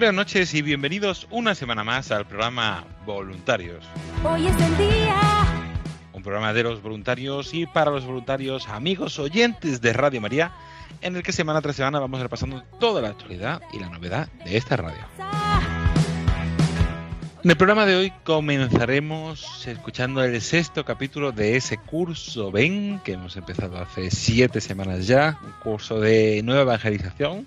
Buenas noches y bienvenidos una semana más al programa Voluntarios. Hoy es el día. Un programa de los voluntarios y para los voluntarios, amigos oyentes de Radio María, en el que semana tras semana vamos repasando toda la actualidad y la novedad de esta radio. En el programa de hoy comenzaremos escuchando el sexto capítulo de ese curso Ven, que hemos empezado hace siete semanas ya, un curso de nueva evangelización,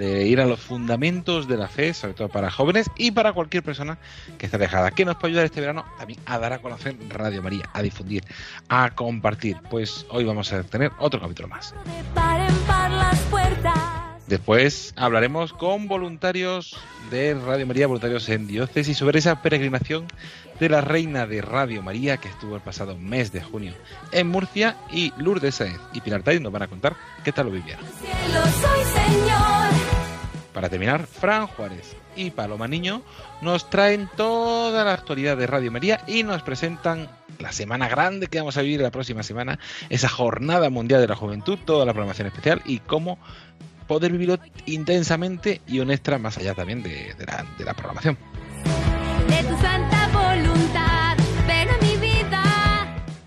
de ir a los fundamentos de la fe, sobre todo para jóvenes y para cualquier persona que esté alejada. ¿Qué nos puede ayudar este verano? También a dar a conocer Radio María, a difundir, a compartir. Pues hoy vamos a tener otro capítulo más. Después hablaremos con voluntarios de Radio María, voluntarios en diócesis, sobre esa peregrinación de la Reina de Radio María que estuvo el pasado mes de junio en Murcia y Lourdes Sáenz y Pilar nos van a contar qué tal lo vivieron. Para terminar, Fran Juárez y Paloma Niño nos traen toda la actualidad de Radio María y nos presentan la semana grande que vamos a vivir la próxima semana, esa jornada mundial de la juventud, toda la programación especial y cómo poder vivirlo intensamente y honesta más allá también de, de la, de la programación. De tu santa voluntad. Ven a mi vida.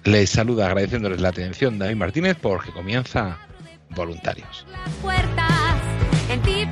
Les saluda agradeciéndoles la atención David Martínez porque comienza Voluntarios. Las puertas. En ti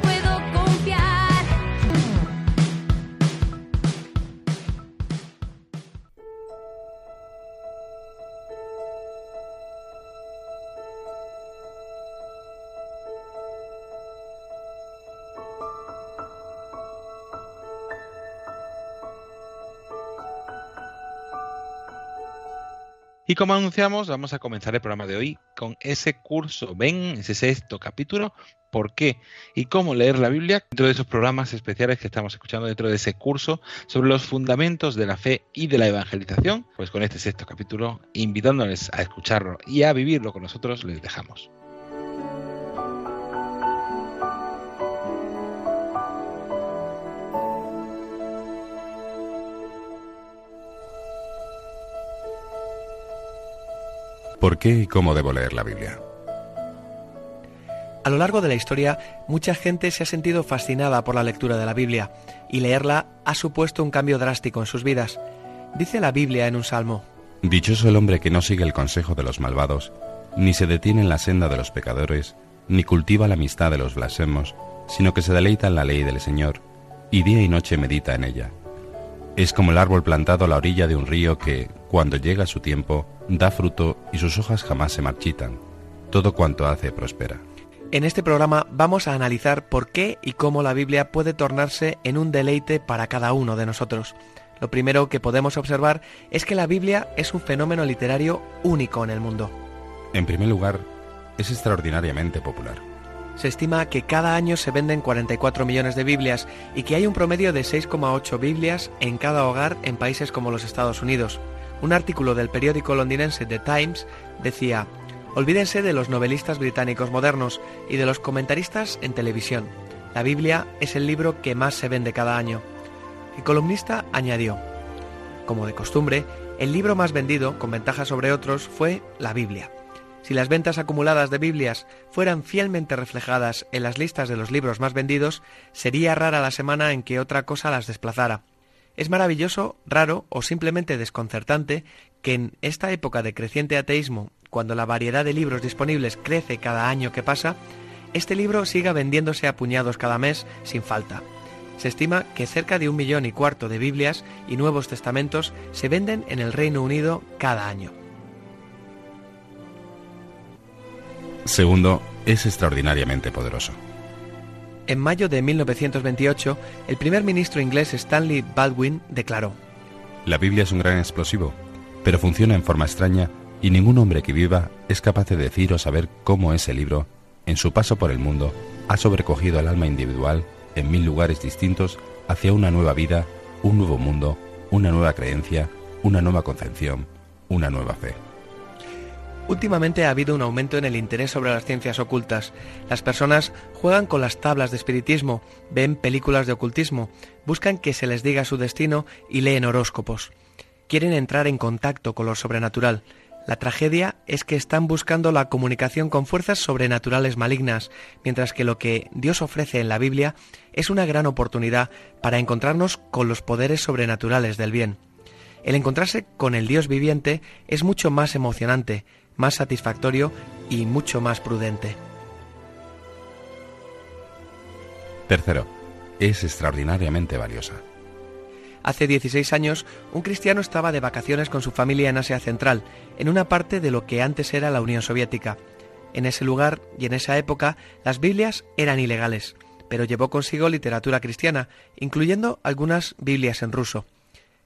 Y como anunciamos, vamos a comenzar el programa de hoy con ese curso, ven, ese sexto capítulo, por qué y cómo leer la Biblia, dentro de esos programas especiales que estamos escuchando dentro de ese curso sobre los fundamentos de la fe y de la evangelización, pues con este sexto capítulo, invitándoles a escucharlo y a vivirlo con nosotros, les dejamos. ¿Por qué y cómo debo leer la Biblia? A lo largo de la historia, mucha gente se ha sentido fascinada por la lectura de la Biblia, y leerla ha supuesto un cambio drástico en sus vidas. Dice la Biblia en un salmo, Dichoso el hombre que no sigue el consejo de los malvados, ni se detiene en la senda de los pecadores, ni cultiva la amistad de los blasfemos, sino que se deleita en la ley del Señor, y día y noche medita en ella. Es como el árbol plantado a la orilla de un río que, cuando llega su tiempo, da fruto y sus hojas jamás se marchitan. Todo cuanto hace prospera. En este programa vamos a analizar por qué y cómo la Biblia puede tornarse en un deleite para cada uno de nosotros. Lo primero que podemos observar es que la Biblia es un fenómeno literario único en el mundo. En primer lugar, es extraordinariamente popular. Se estima que cada año se venden 44 millones de Biblias y que hay un promedio de 6,8 Biblias en cada hogar en países como los Estados Unidos. Un artículo del periódico londinense The Times decía, Olvídense de los novelistas británicos modernos y de los comentaristas en televisión. La Biblia es el libro que más se vende cada año. El columnista añadió, como de costumbre, el libro más vendido, con ventaja sobre otros, fue la Biblia. Si las ventas acumuladas de Biblias fueran fielmente reflejadas en las listas de los libros más vendidos, sería rara la semana en que otra cosa las desplazara. Es maravilloso, raro o simplemente desconcertante que en esta época de creciente ateísmo, cuando la variedad de libros disponibles crece cada año que pasa, este libro siga vendiéndose a puñados cada mes sin falta. Se estima que cerca de un millón y cuarto de Biblias y Nuevos Testamentos se venden en el Reino Unido cada año. Segundo, es extraordinariamente poderoso. En mayo de 1928, el primer ministro inglés Stanley Baldwin declaró, La Biblia es un gran explosivo, pero funciona en forma extraña y ningún hombre que viva es capaz de decir o saber cómo ese libro, en su paso por el mundo, ha sobrecogido al alma individual en mil lugares distintos hacia una nueva vida, un nuevo mundo, una nueva creencia, una nueva concepción, una nueva fe. Últimamente ha habido un aumento en el interés sobre las ciencias ocultas. Las personas juegan con las tablas de espiritismo, ven películas de ocultismo, buscan que se les diga su destino y leen horóscopos. Quieren entrar en contacto con lo sobrenatural. La tragedia es que están buscando la comunicación con fuerzas sobrenaturales malignas, mientras que lo que Dios ofrece en la Biblia es una gran oportunidad para encontrarnos con los poderes sobrenaturales del bien. El encontrarse con el Dios viviente es mucho más emocionante, más satisfactorio y mucho más prudente. Tercero, es extraordinariamente valiosa. Hace 16 años, un cristiano estaba de vacaciones con su familia en Asia Central, en una parte de lo que antes era la Unión Soviética. En ese lugar y en esa época, las Biblias eran ilegales, pero llevó consigo literatura cristiana, incluyendo algunas Biblias en ruso.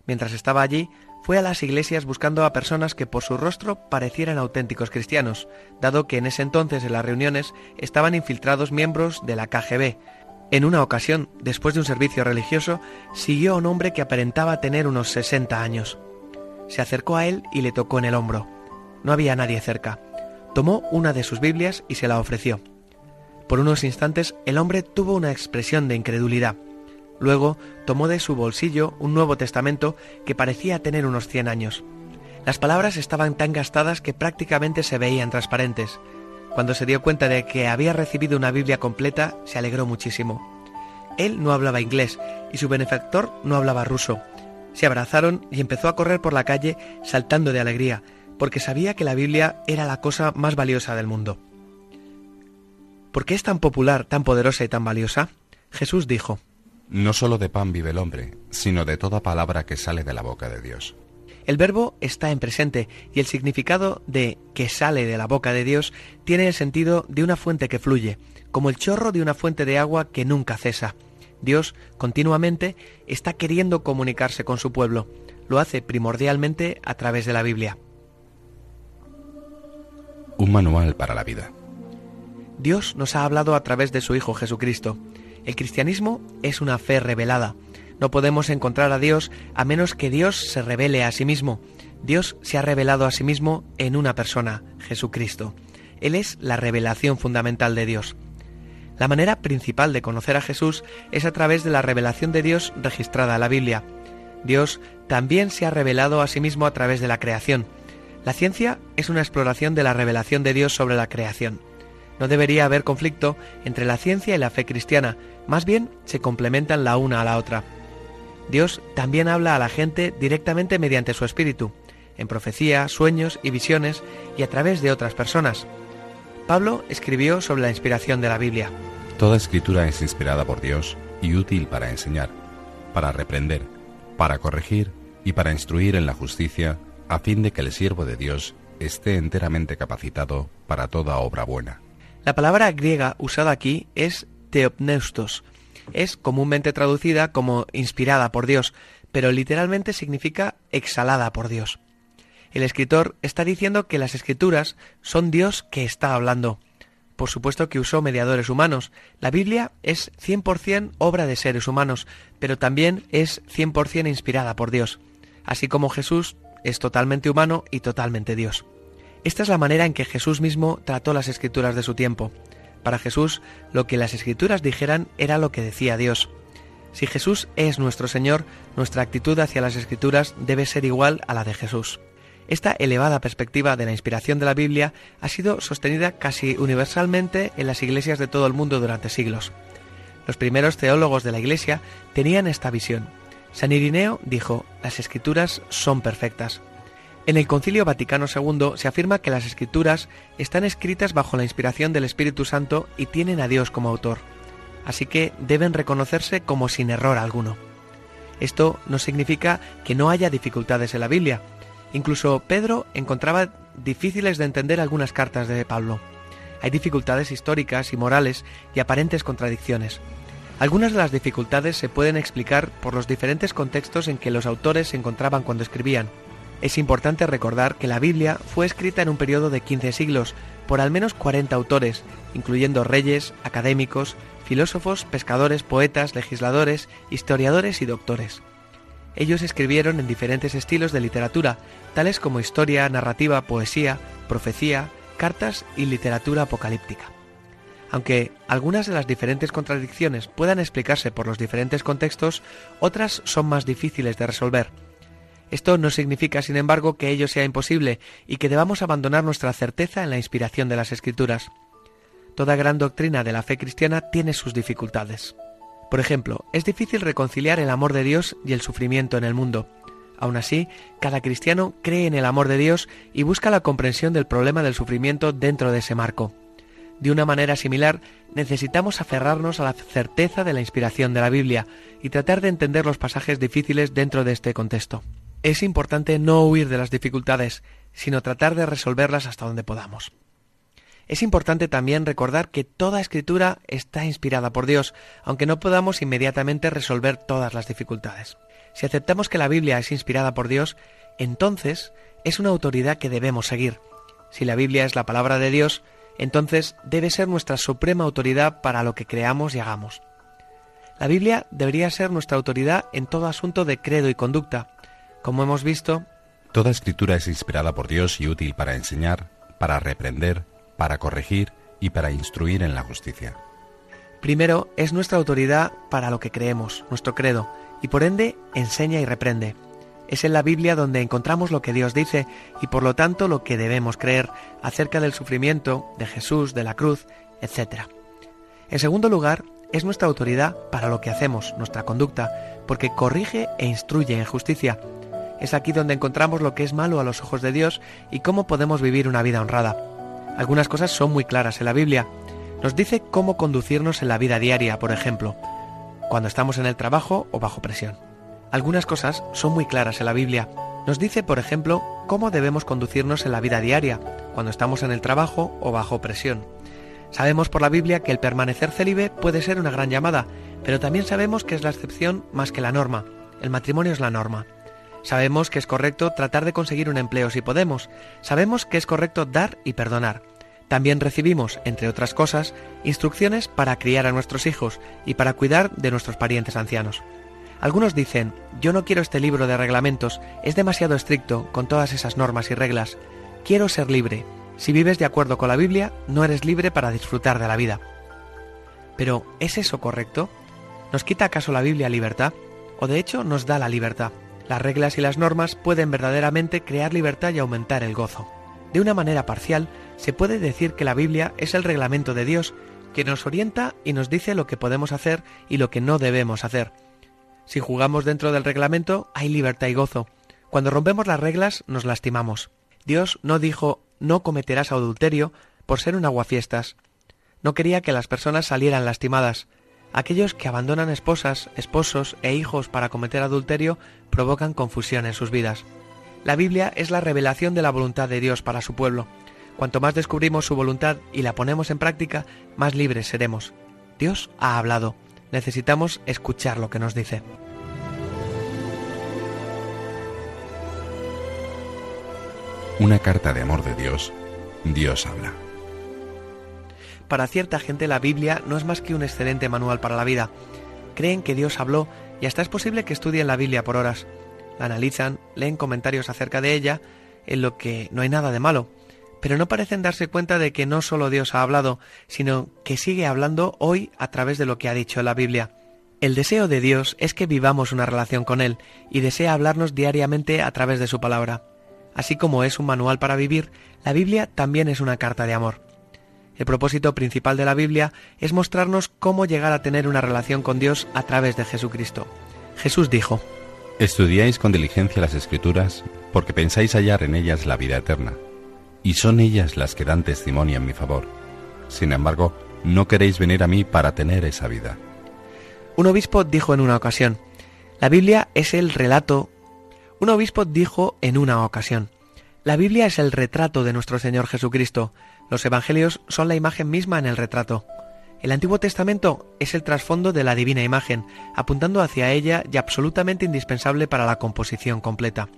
Mientras estaba allí, fue a las iglesias buscando a personas que por su rostro parecieran auténticos cristianos, dado que en ese entonces en las reuniones estaban infiltrados miembros de la KGB, en una ocasión, después de un servicio religioso, siguió a un hombre que aparentaba tener unos 60 años. Se acercó a él y le tocó en el hombro. No había nadie cerca. Tomó una de sus Biblias y se la ofreció. Por unos instantes el hombre tuvo una expresión de incredulidad. Luego tomó de su bolsillo un Nuevo Testamento que parecía tener unos 100 años. Las palabras estaban tan gastadas que prácticamente se veían transparentes. Cuando se dio cuenta de que había recibido una Biblia completa, se alegró muchísimo. Él no hablaba inglés y su benefactor no hablaba ruso. Se abrazaron y empezó a correr por la calle saltando de alegría, porque sabía que la Biblia era la cosa más valiosa del mundo. ¿Por qué es tan popular, tan poderosa y tan valiosa? Jesús dijo, No solo de pan vive el hombre, sino de toda palabra que sale de la boca de Dios. El verbo está en presente y el significado de que sale de la boca de Dios tiene el sentido de una fuente que fluye, como el chorro de una fuente de agua que nunca cesa. Dios continuamente está queriendo comunicarse con su pueblo. Lo hace primordialmente a través de la Biblia. Un manual para la vida. Dios nos ha hablado a través de su Hijo Jesucristo. El cristianismo es una fe revelada, no podemos encontrar a Dios a menos que Dios se revele a sí mismo. Dios se ha revelado a sí mismo en una persona, Jesucristo. Él es la revelación fundamental de Dios. La manera principal de conocer a Jesús es a través de la revelación de Dios registrada en la Biblia. Dios también se ha revelado a sí mismo a través de la creación. La ciencia es una exploración de la revelación de Dios sobre la creación. No debería haber conflicto entre la ciencia y la fe cristiana, más bien se complementan la una a la otra. Dios también habla a la gente directamente mediante su espíritu, en profecía, sueños y visiones y a través de otras personas. Pablo escribió sobre la inspiración de la Biblia. Toda escritura es inspirada por Dios y útil para enseñar, para reprender, para corregir y para instruir en la justicia, a fin de que el siervo de Dios esté enteramente capacitado para toda obra buena. La palabra griega usada aquí es teopneustos, es comúnmente traducida como inspirada por Dios, pero literalmente significa exhalada por Dios. El escritor está diciendo que las escrituras son Dios que está hablando. Por supuesto que usó mediadores humanos. La Biblia es 100% obra de seres humanos, pero también es 100% inspirada por Dios. Así como Jesús es totalmente humano y totalmente Dios. Esta es la manera en que Jesús mismo trató las escrituras de su tiempo. Para Jesús, lo que las escrituras dijeran era lo que decía Dios. Si Jesús es nuestro Señor, nuestra actitud hacia las escrituras debe ser igual a la de Jesús. Esta elevada perspectiva de la inspiración de la Biblia ha sido sostenida casi universalmente en las iglesias de todo el mundo durante siglos. Los primeros teólogos de la Iglesia tenían esta visión. San Irineo dijo, las escrituras son perfectas. En el Concilio Vaticano II se afirma que las escrituras están escritas bajo la inspiración del Espíritu Santo y tienen a Dios como autor, así que deben reconocerse como sin error alguno. Esto no significa que no haya dificultades en la Biblia. Incluso Pedro encontraba difíciles de entender algunas cartas de Pablo. Hay dificultades históricas y morales y aparentes contradicciones. Algunas de las dificultades se pueden explicar por los diferentes contextos en que los autores se encontraban cuando escribían. Es importante recordar que la Biblia fue escrita en un periodo de 15 siglos por al menos 40 autores, incluyendo reyes, académicos, filósofos, pescadores, poetas, legisladores, historiadores y doctores. Ellos escribieron en diferentes estilos de literatura, tales como historia, narrativa, poesía, profecía, cartas y literatura apocalíptica. Aunque algunas de las diferentes contradicciones puedan explicarse por los diferentes contextos, otras son más difíciles de resolver. Esto no significa, sin embargo, que ello sea imposible y que debamos abandonar nuestra certeza en la inspiración de las Escrituras. Toda gran doctrina de la fe cristiana tiene sus dificultades. Por ejemplo, es difícil reconciliar el amor de Dios y el sufrimiento en el mundo. Aun así, cada cristiano cree en el amor de Dios y busca la comprensión del problema del sufrimiento dentro de ese marco. De una manera similar, necesitamos aferrarnos a la certeza de la inspiración de la Biblia y tratar de entender los pasajes difíciles dentro de este contexto. Es importante no huir de las dificultades, sino tratar de resolverlas hasta donde podamos. Es importante también recordar que toda escritura está inspirada por Dios, aunque no podamos inmediatamente resolver todas las dificultades. Si aceptamos que la Biblia es inspirada por Dios, entonces es una autoridad que debemos seguir. Si la Biblia es la palabra de Dios, entonces debe ser nuestra suprema autoridad para lo que creamos y hagamos. La Biblia debería ser nuestra autoridad en todo asunto de credo y conducta. Como hemos visto, toda escritura es inspirada por Dios y útil para enseñar, para reprender, para corregir y para instruir en la justicia. Primero, es nuestra autoridad para lo que creemos, nuestro credo, y por ende enseña y reprende. Es en la Biblia donde encontramos lo que Dios dice y por lo tanto lo que debemos creer acerca del sufrimiento, de Jesús, de la cruz, etc. En segundo lugar, es nuestra autoridad para lo que hacemos, nuestra conducta, porque corrige e instruye en justicia. Es aquí donde encontramos lo que es malo a los ojos de Dios y cómo podemos vivir una vida honrada. Algunas cosas son muy claras en la Biblia. Nos dice cómo conducirnos en la vida diaria, por ejemplo, cuando estamos en el trabajo o bajo presión. Algunas cosas son muy claras en la Biblia. Nos dice, por ejemplo, cómo debemos conducirnos en la vida diaria, cuando estamos en el trabajo o bajo presión. Sabemos por la Biblia que el permanecer célibe puede ser una gran llamada, pero también sabemos que es la excepción más que la norma. El matrimonio es la norma. Sabemos que es correcto tratar de conseguir un empleo si podemos. Sabemos que es correcto dar y perdonar. También recibimos, entre otras cosas, instrucciones para criar a nuestros hijos y para cuidar de nuestros parientes ancianos. Algunos dicen, yo no quiero este libro de reglamentos, es demasiado estricto con todas esas normas y reglas. Quiero ser libre. Si vives de acuerdo con la Biblia, no eres libre para disfrutar de la vida. Pero, ¿es eso correcto? ¿Nos quita acaso la Biblia libertad? ¿O de hecho nos da la libertad? Las reglas y las normas pueden verdaderamente crear libertad y aumentar el gozo. De una manera parcial, se puede decir que la Biblia es el reglamento de Dios, que nos orienta y nos dice lo que podemos hacer y lo que no debemos hacer, si jugamos dentro del reglamento, hay libertad y gozo. Cuando rompemos las reglas, nos lastimamos. Dios no dijo no cometerás adulterio por ser un aguafiestas. No quería que las personas salieran lastimadas. Aquellos que abandonan esposas, esposos e hijos para cometer adulterio provocan confusión en sus vidas. La Biblia es la revelación de la voluntad de Dios para su pueblo. Cuanto más descubrimos su voluntad y la ponemos en práctica, más libres seremos. Dios ha hablado necesitamos escuchar lo que nos dice. Una carta de amor de Dios, Dios habla. Para cierta gente la Biblia no es más que un excelente manual para la vida. Creen que Dios habló y hasta es posible que estudien la Biblia por horas. La analizan, leen comentarios acerca de ella, en lo que no hay nada de malo pero no parecen darse cuenta de que no solo Dios ha hablado, sino que sigue hablando hoy a través de lo que ha dicho la Biblia. El deseo de Dios es que vivamos una relación con Él y desea hablarnos diariamente a través de su palabra. Así como es un manual para vivir, la Biblia también es una carta de amor. El propósito principal de la Biblia es mostrarnos cómo llegar a tener una relación con Dios a través de Jesucristo. Jesús dijo, Estudiáis con diligencia las escrituras porque pensáis hallar en ellas la vida eterna, y son ellas las que dan testimonio en mi favor. Sin embargo, no queréis venir a mí para tener esa vida. Un obispo dijo en una ocasión, la Biblia es el relato. Un obispo dijo en una ocasión, la Biblia es el retrato de nuestro Señor Jesucristo. Los evangelios son la imagen misma en el retrato. El Antiguo Testamento es el trasfondo de la divina imagen, apuntando hacia ella y absolutamente indispensable para la composición completa.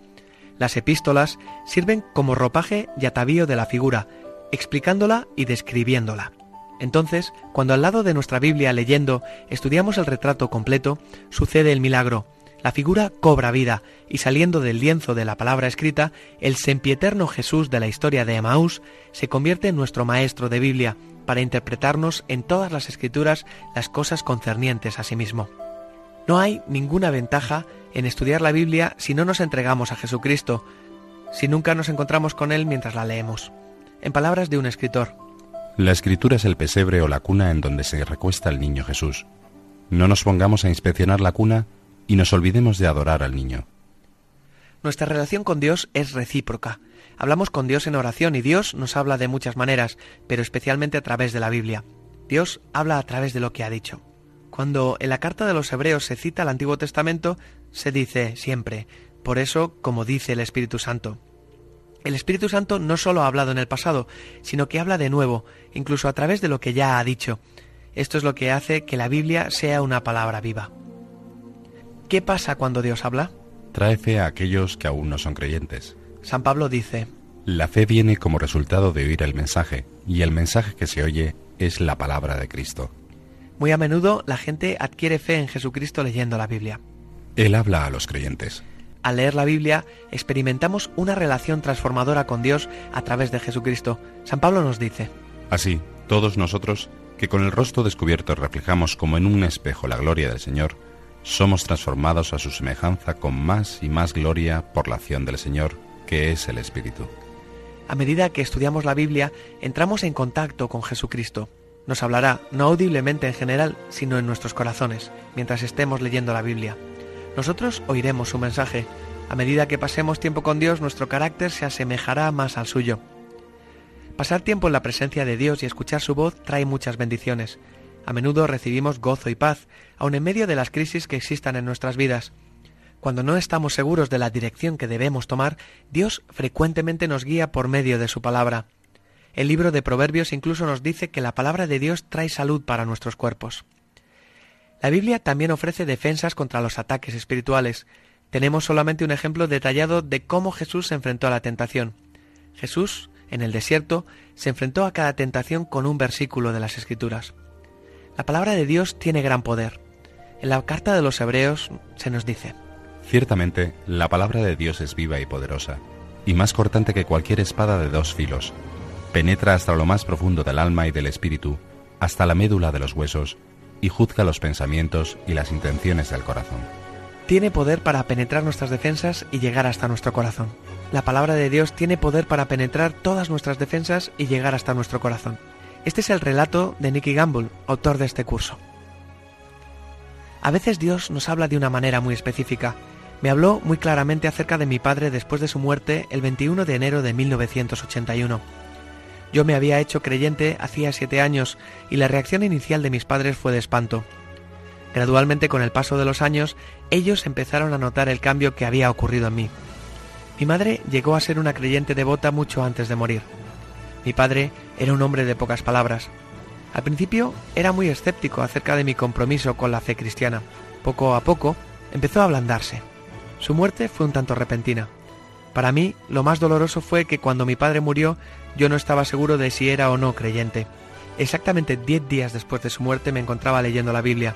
Las epístolas sirven como ropaje y atavío de la figura, explicándola y describiéndola. Entonces, cuando al lado de nuestra Biblia leyendo estudiamos el retrato completo, sucede el milagro. La figura cobra vida y saliendo del lienzo de la palabra escrita, el sempieterno Jesús de la historia de Emaús se convierte en nuestro maestro de Biblia para interpretarnos en todas las escrituras las cosas concernientes a sí mismo. No hay ninguna ventaja en estudiar la Biblia si no nos entregamos a Jesucristo, si nunca nos encontramos con Él mientras la leemos. En palabras de un escritor, La escritura es el pesebre o la cuna en donde se recuesta el niño Jesús. No nos pongamos a inspeccionar la cuna y nos olvidemos de adorar al niño. Nuestra relación con Dios es recíproca. Hablamos con Dios en oración y Dios nos habla de muchas maneras, pero especialmente a través de la Biblia. Dios habla a través de lo que ha dicho. Cuando en la carta de los Hebreos se cita el Antiguo Testamento, se dice siempre, por eso como dice el Espíritu Santo. El Espíritu Santo no solo ha hablado en el pasado, sino que habla de nuevo, incluso a través de lo que ya ha dicho. Esto es lo que hace que la Biblia sea una palabra viva. ¿Qué pasa cuando Dios habla? Trae fe a aquellos que aún no son creyentes. San Pablo dice, La fe viene como resultado de oír el mensaje, y el mensaje que se oye es la palabra de Cristo. muy a menudo la gente adquiere fe en Jesucristo leyendo la Biblia. Él habla a los creyentes. Al leer la Biblia experimentamos una relación transformadora con Dios a través de Jesucristo. San Pablo nos dice, Así, todos nosotros, que con el rostro descubierto reflejamos como en un espejo la gloria del Señor, somos transformados a su semejanza con más y más gloria por la acción del Señor, que es el Espíritu. a medida que estudiamos la Biblia, entramos en contacto con Jesucristo. Nos hablará, no audiblemente en general, sino en nuestros corazones, mientras estemos leyendo la Biblia. Nosotros oiremos su mensaje. A medida que pasemos tiempo con Dios, nuestro carácter se asemejará más al suyo. Pasar tiempo en la presencia de Dios y escuchar su voz trae muchas bendiciones. A menudo recibimos gozo y paz, aun en medio de las crisis que existan en nuestras vidas. Cuando no estamos seguros de la dirección que debemos tomar, Dios frecuentemente nos guía por medio de su palabra. El libro de Proverbios incluso nos dice que la palabra de Dios trae salud para nuestros cuerpos. La Biblia también ofrece defensas contra los ataques espirituales. Tenemos solamente un ejemplo detallado de cómo Jesús se enfrentó a la tentación. Jesús, en el desierto, se enfrentó a cada tentación con un versículo de las Escrituras. La palabra de Dios tiene gran poder. En la carta de los Hebreos se nos dice, Ciertamente, la palabra de Dios es viva y poderosa, y más cortante que cualquier espada de dos filos. Penetra hasta lo más profundo del alma y del espíritu, hasta la médula de los huesos, y juzga los pensamientos y las intenciones del corazón. tiene poder para penetrar nuestras defensas y llegar hasta nuestro corazón. La palabra de Dios tiene poder para penetrar todas nuestras defensas y llegar hasta nuestro corazón. Este es el relato de Nicky Gamble, autor de este curso. A veces Dios nos habla de una manera muy específica. Me habló muy claramente acerca de mi padre después de su muerte el 21 de enero de 1981. Yo me había hecho creyente hacía siete años y la reacción inicial de mis padres fue de espanto. Gradualmente con el paso de los años, ellos empezaron a notar el cambio que había ocurrido en mí. Mi madre llegó a ser una creyente devota mucho antes de morir. Mi padre era un hombre de pocas palabras. Al principio era muy escéptico acerca de mi compromiso con la fe cristiana. Poco a poco empezó a ablandarse. Su muerte fue un tanto repentina. Para mí, lo más doloroso fue que cuando mi padre murió, yo no estaba seguro de si era o no creyente. Exactamente diez días después de su muerte me encontraba leyendo la Biblia.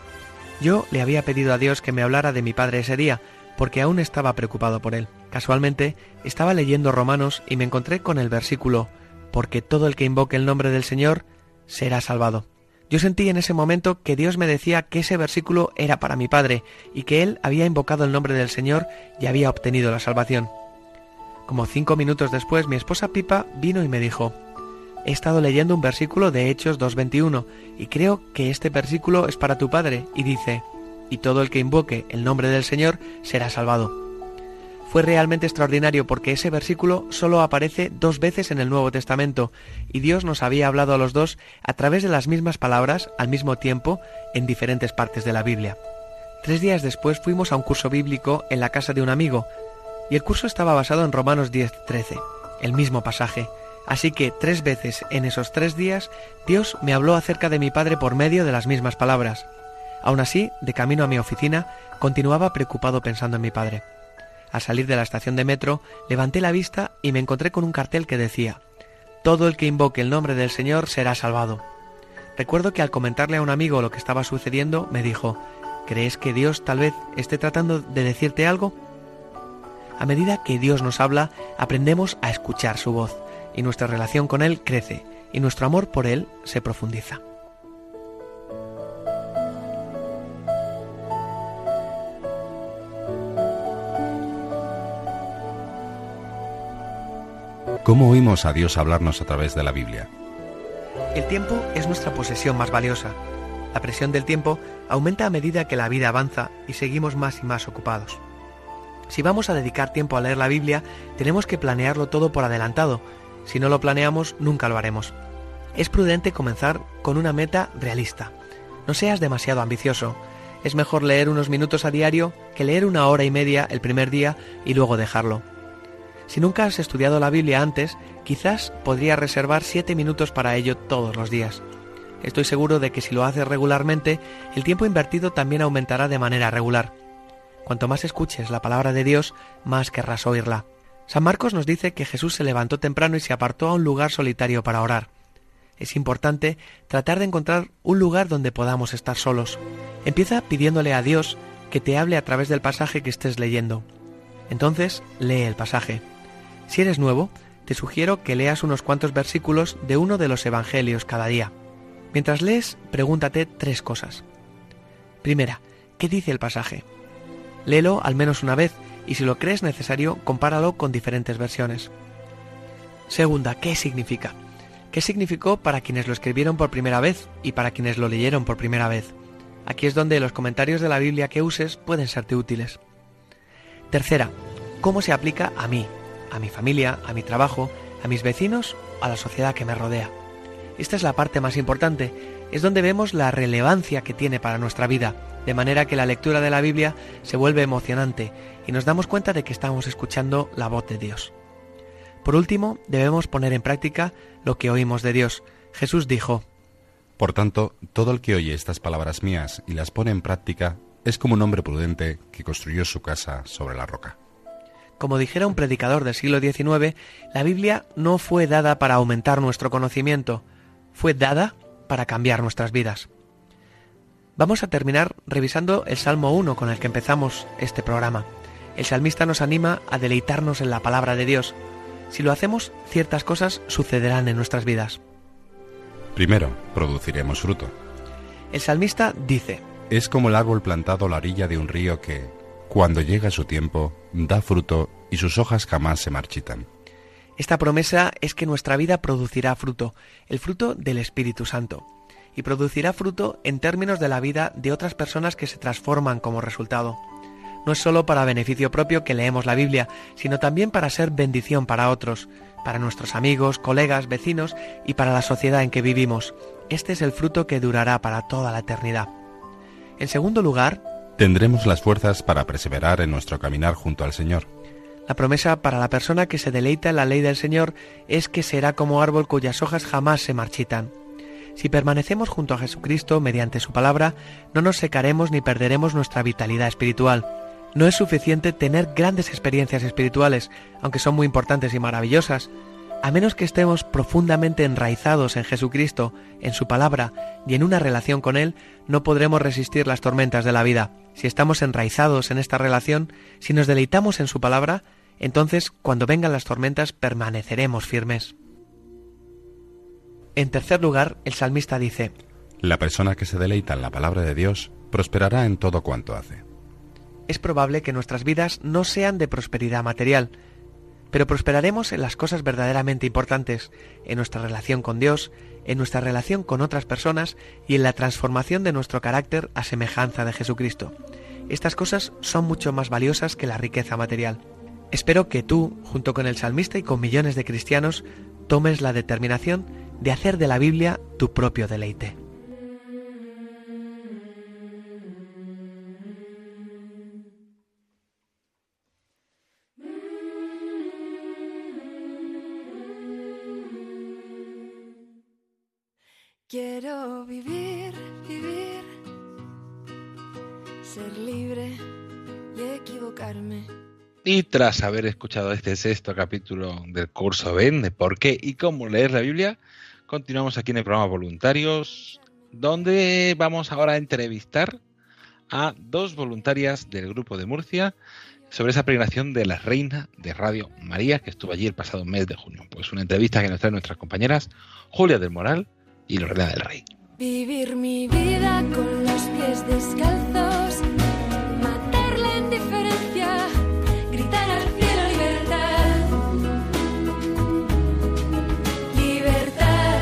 Yo le había pedido a Dios que me hablara de mi padre ese día, porque aún estaba preocupado por él. Casualmente, estaba leyendo Romanos y me encontré con el versículo, porque todo el que invoque el nombre del Señor será salvado. Yo sentí en ese momento que Dios me decía que ese versículo era para mi padre y que él había invocado el nombre del Señor y había obtenido la salvación. Como cinco minutos después, mi esposa Pipa vino y me dijo, He estado leyendo un versículo de Hechos 2.21 y creo que este versículo es para tu padre y dice, y todo el que invoque el nombre del Señor será salvado. Fue realmente extraordinario porque ese versículo solo aparece dos veces en el Nuevo Testamento y Dios nos había hablado a los dos a través de las mismas palabras al mismo tiempo en diferentes partes de la Biblia. Tres días después fuimos a un curso bíblico en la casa de un amigo y el curso estaba basado en Romanos 10:13, el mismo pasaje. Así que tres veces en esos tres días Dios me habló acerca de mi Padre por medio de las mismas palabras. Aún así, de camino a mi oficina, continuaba preocupado pensando en mi padre. Al salir de la estación de metro, levanté la vista y me encontré con un cartel que decía Todo el que invoque el nombre del Señor será salvado. Recuerdo que al comentarle a un amigo lo que estaba sucediendo, me dijo ¿Crees que Dios tal vez esté tratando de decirte algo? A medida que Dios nos habla, aprendemos a escuchar su voz, y nuestra relación con Él crece, y nuestro amor por Él se profundiza. ¿Cómo oímos a Dios hablarnos a través de la Biblia? El tiempo es nuestra posesión más valiosa. La presión del tiempo aumenta a medida que la vida avanza y seguimos más y más ocupados. Si vamos a dedicar tiempo a leer la Biblia, tenemos que planearlo todo por adelantado. Si no lo planeamos, nunca lo haremos. Es prudente comenzar con una meta realista. No seas demasiado ambicioso. Es mejor leer unos minutos a diario que leer una hora y media el primer día y luego dejarlo. Si nunca has estudiado la Biblia antes, quizás podrías reservar siete minutos para ello todos los días. Estoy seguro de que si lo haces regularmente, el tiempo invertido también aumentará de manera regular. Cuanto más escuches la palabra de Dios, más querrás oírla. San Marcos nos dice que Jesús se levantó temprano y se apartó a un lugar solitario para orar. Es importante tratar de encontrar un lugar donde podamos estar solos. Empieza pidiéndole a Dios que te hable a través del pasaje que estés leyendo. Entonces, lee el pasaje. Si eres nuevo, te sugiero que leas unos cuantos versículos de uno de los Evangelios cada día. Mientras lees, pregúntate tres cosas. Primera, ¿qué dice el pasaje? Léelo al menos una vez y si lo crees necesario, compáralo con diferentes versiones. Segunda, ¿qué significa? ¿Qué significó para quienes lo escribieron por primera vez y para quienes lo leyeron por primera vez? Aquí es donde los comentarios de la Biblia que uses pueden serte útiles. Tercera, ¿cómo se aplica a mí, a mi familia, a mi trabajo, a mis vecinos, a la sociedad que me rodea. Esta es la parte más importante, es donde vemos la relevancia que tiene para nuestra vida, de manera que la lectura de la Biblia se vuelve emocionante y nos damos cuenta de que estamos escuchando la voz de Dios. Por último, debemos poner en práctica lo que oímos de Dios. Jesús dijo, Por tanto, todo el que oye estas palabras mías y las pone en práctica es como un hombre prudente que construyó su casa sobre la roca. Como dijera un predicador del siglo XIX, la Biblia no fue dada para aumentar nuestro conocimiento, fue dada para cambiar nuestras vidas. Vamos a terminar revisando el Salmo 1 con el que empezamos este programa. El salmista nos anima a deleitarnos en la palabra de Dios. Si lo hacemos, ciertas cosas sucederán en nuestras vidas. Primero, produciremos fruto. El salmista dice, Es como el árbol plantado a la orilla de un río que, cuando llega su tiempo, da fruto y sus hojas jamás se marchitan. Esta promesa es que nuestra vida producirá fruto, el fruto del Espíritu Santo, y producirá fruto en términos de la vida de otras personas que se transforman como resultado. No es solo para beneficio propio que leemos la Biblia, sino también para ser bendición para otros, para nuestros amigos, colegas, vecinos y para la sociedad en que vivimos. Este es el fruto que durará para toda la eternidad. En segundo lugar, Tendremos las fuerzas para perseverar en nuestro caminar junto al Señor. La promesa para la persona que se deleita en la ley del Señor es que será como árbol cuyas hojas jamás se marchitan. Si permanecemos junto a Jesucristo mediante su palabra, no nos secaremos ni perderemos nuestra vitalidad espiritual. No es suficiente tener grandes experiencias espirituales, aunque son muy importantes y maravillosas. A menos que estemos profundamente enraizados en Jesucristo, en su palabra y en una relación con Él, no podremos resistir las tormentas de la vida. Si estamos enraizados en esta relación, si nos deleitamos en su palabra, entonces cuando vengan las tormentas permaneceremos firmes. En tercer lugar, el salmista dice, La persona que se deleita en la palabra de Dios prosperará en todo cuanto hace. es probable que nuestras vidas no sean de prosperidad material, pero prosperaremos en las cosas verdaderamente importantes, en nuestra relación con Dios, en nuestra relación con otras personas y en la transformación de nuestro carácter a semejanza de Jesucristo. Estas cosas son mucho más valiosas que la riqueza material. Espero que tú, junto con el salmista y con millones de cristianos, tomes la determinación de hacer de la Biblia tu propio deleite. Quiero vivir, vivir, ser libre y equivocarme. Y tras haber escuchado este sexto capítulo del curso Ben de por qué y cómo leer la Biblia, continuamos aquí en el programa Voluntarios, donde vamos ahora a entrevistar a dos voluntarias del grupo de Murcia sobre esa peregrinación de la Reina de Radio María que estuvo allí el pasado mes de junio. Pues una entrevista que nos traen nuestras compañeras Julia del Moral y Lorena del Rey. Vivir mi vida con los pies descalzos, matar la indiferencia, gritar al cielo libertad. Libertad,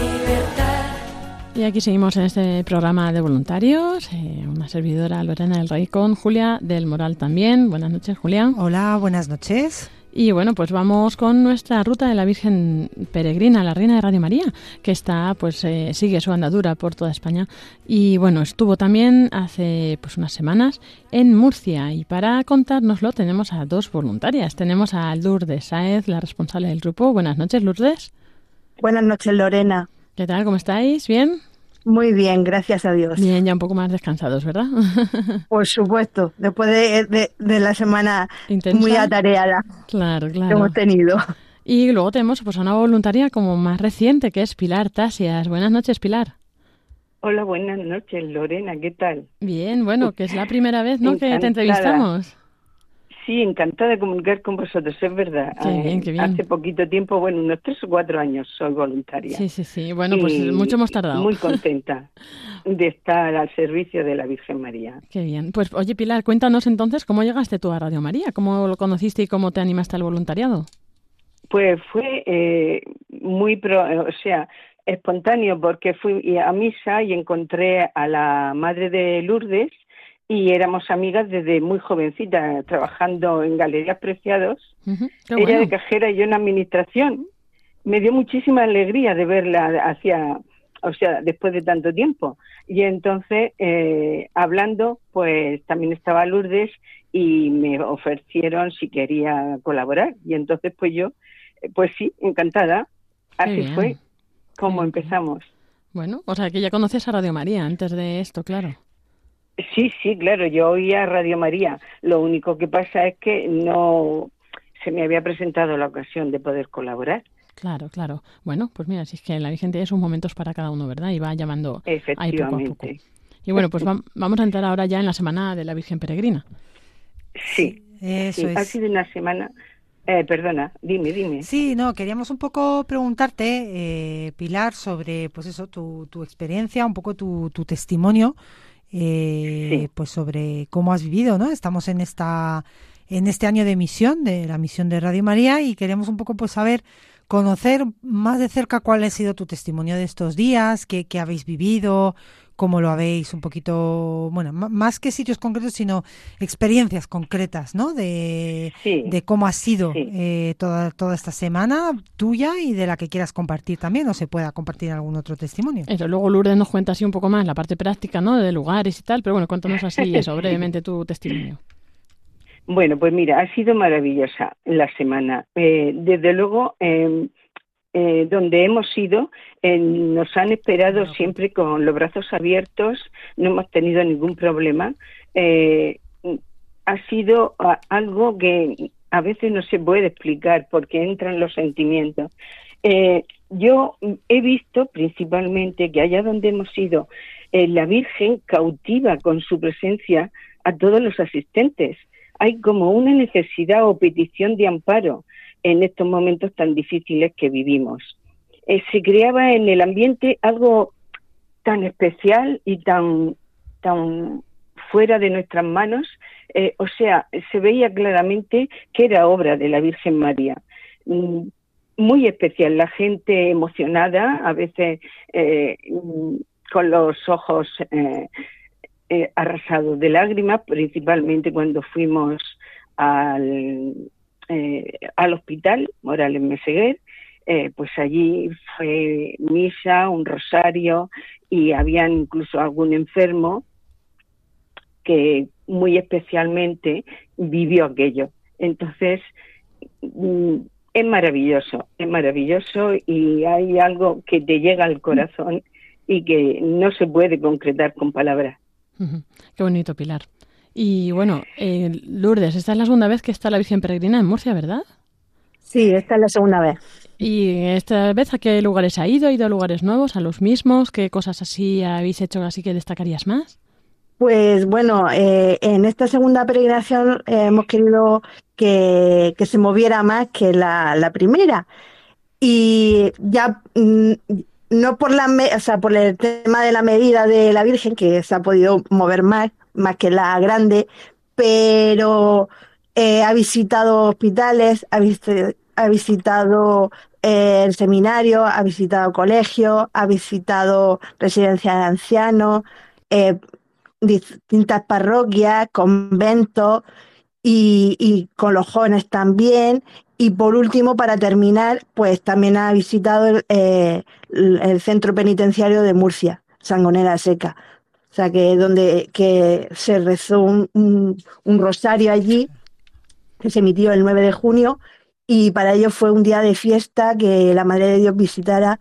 libertad. Y aquí seguimos en este programa de voluntarios, eh, una servidora Lorena del Rey con Julia del Moral también. Buenas noches, Julia. Hola, buenas noches. Y bueno, pues vamos con nuestra ruta de la Virgen Peregrina, la Reina de Radio María, que está, pues eh, sigue su andadura por toda España. Y bueno, estuvo también hace pues unas semanas en Murcia. Y para contárnoslo tenemos a dos voluntarias. Tenemos a Lourdes Saez, la responsable del grupo. Buenas noches, Lourdes. Buenas noches, Lorena. ¿Qué tal? ¿Cómo estáis? ¿Bien? Muy bien, gracias a Dios. Bien, ya un poco más descansados, ¿verdad? Por supuesto, después de, de- de la semana Intensa. muy atareada Claro, que claro. hemos tenido. Y luego tenemos pues a una voluntaria como más reciente, que es Pilar Tasias. Buenas noches, Pilar. Hola, buenas noches, Lorena, ¿qué tal? Bien, bueno, que es la primera vez, ¿no? Que te entrevistamos. Sí, encantada de comunicar con vosotros, es verdad. Qué Eh, bien, qué bien. Hace poquito tiempo, bueno, unos tres o cuatro años soy voluntaria. Sí, sí, sí. Bueno, pues Y mucho hemos tardado. Muy contenta de estar al servicio de la Virgen María. Qué bien. Pues oye, Pilar, cuéntanos entonces cómo llegaste tú a Radio María, cómo lo conociste y cómo te animaste al voluntariado. Pues fue eh, muy, pro- eh, o sea, espontáneo porque fui a misa y encontré a la madre de Lourdes y éramos amigas desde muy jovencita, trabajando en Galerías Preciados. Qué Ella bueno. de cajera y yo en administración. Me dio muchísima alegría de verla hacia, o sea, después de tanto tiempo. Y entonces, eh, hablando, pues también estaba Lourdes y me ofrecieron si quería colaborar. Y entonces, pues yo, eh, pues sí, encantada. Así fue como empezamos. Bueno, o sea que ya conoces a Radio María antes de esto, claro. Sí, sí, claro, yo oía Radio María. Lo único que pasa es que no se me había presentado la ocasión de poder colaborar. Claro, claro. Bueno, pues mira, si es que la Virgen tiene sus momentos para cada uno, ¿verdad? Y va llamando ahí poco a poco. Efectivamente. Y bueno, pues vam- vamos a entrar ahora ya en la semana de la Virgen Peregrina. Sí, Eso sí, ha es. sido una semana. Eh, perdona, dime, dime. Sí, no, queríamos un poco preguntarte, eh, Pilar, sobre, pues eso, tu, tu experiencia, un poco tu, tu testimonio, eh, Sí. pues sobre cómo has vivido, ¿no? Estamos en esta, en este año de misión, de la misión de Radio María, y queremos un poco, pues, saber, conocer más de cerca cuál ha sido tu testimonio de estos días, qué, qué habéis vivido, cómo lo habéis un poquito, bueno, más que sitios concretos, sino experiencias concretas, ¿no? De, Sí, de cómo ha sido Sí. eh, toda, toda esta semana tuya y de la que quieras compartir también o se pueda compartir algún otro testimonio. Eso, luego Lourdes nos cuenta así un poco más la parte práctica, ¿no? De lugares y tal, pero bueno, cuéntanos así eso, brevemente tu testimonio. bueno, pues mira, ha sido maravillosa la semana. Eh, desde luego, eh, eh, donde hemos ido, eh, nos han esperado siempre con los brazos abiertos, no hemos tenido ningún problema. Eh, ha sido ah, algo que a veces no se puede explicar porque entran los sentimientos. Eh, yo he visto principalmente que allá donde hemos ido, la Virgen cautiva con su presencia a todos los asistentes. Hay como una necesidad o petición de amparo en estos momentos tan difíciles que vivimos. Eh, se creaba en el ambiente algo tan especial y tan, tan fuera de nuestras manos, eh, o sea, se veía claramente que era obra de la Virgen María. Mm, muy especial, la gente emocionada, a veces eh, mm, con los ojos arrasados de lágrimas, principalmente cuando fuimos al, eh, al hospital Morales Meseguer, eh, pues allí fue misa, un rosario y había incluso algún enfermo que muy especialmente vivió aquello. Entonces, mm, es maravilloso, es maravilloso y hay algo que te llega al corazón y que no se puede concretar con palabras. Qué bonito, Pilar. Y bueno, eh, Lourdes, esta es la segunda vez que está la Virgen Peregrina en Murcia, ¿verdad? Sí, esta es la segunda vez. ¿Y esta vez a qué lugares ha ido? ¿Ha ido a lugares nuevos, a los mismos? ¿Qué cosas así habéis hecho así que destacarías más? Pues bueno, eh, en esta segunda peregrinación eh, hemos querido que, que se moviera más que la, la primera. Y ya mm, no por la, me- o sea, por el tema de la medida de la Virgen, que se ha podido mover más, más que la grande, pero eh, ha visitado hospitales, ha, vis- ha visitado eh, el seminario, ha visitado colegios, ha visitado residencias de ancianos, eh, distintas parroquias, conventos y, con los jóvenes también. Y por último, para terminar, pues también ha visitado el- el centro penitenciario de Murcia, Sangonera Seca. O sea, que donde que se rezó un, un- rosario allí, que se emitió el 9 de junio, y para ello fue un día de fiesta que la Madre de Dios visitara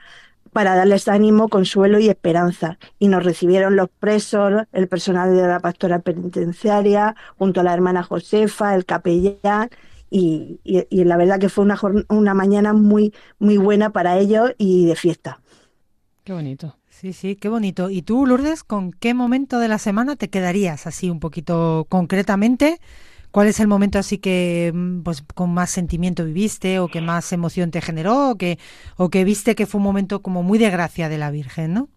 para darles ánimo, consuelo y esperanza. Y nos recibieron los presos, el personal de la pastora penitenciaria, junto a la hermana Josefa, el capellán, y, y- la verdad que fue una, una mañana muy, muy buena para ellos y de fiesta. Qué bonito. Sí, sí, qué bonito. ¿Y tú, Lourdes, con qué momento de la semana te quedarías así un poquito concretamente? ¿Cuál es el momento así que mm, pues con más sentimiento viviste o que más emoción te generó o que o que viste que fue un momento como muy de gracia de la Virgen, ¿no?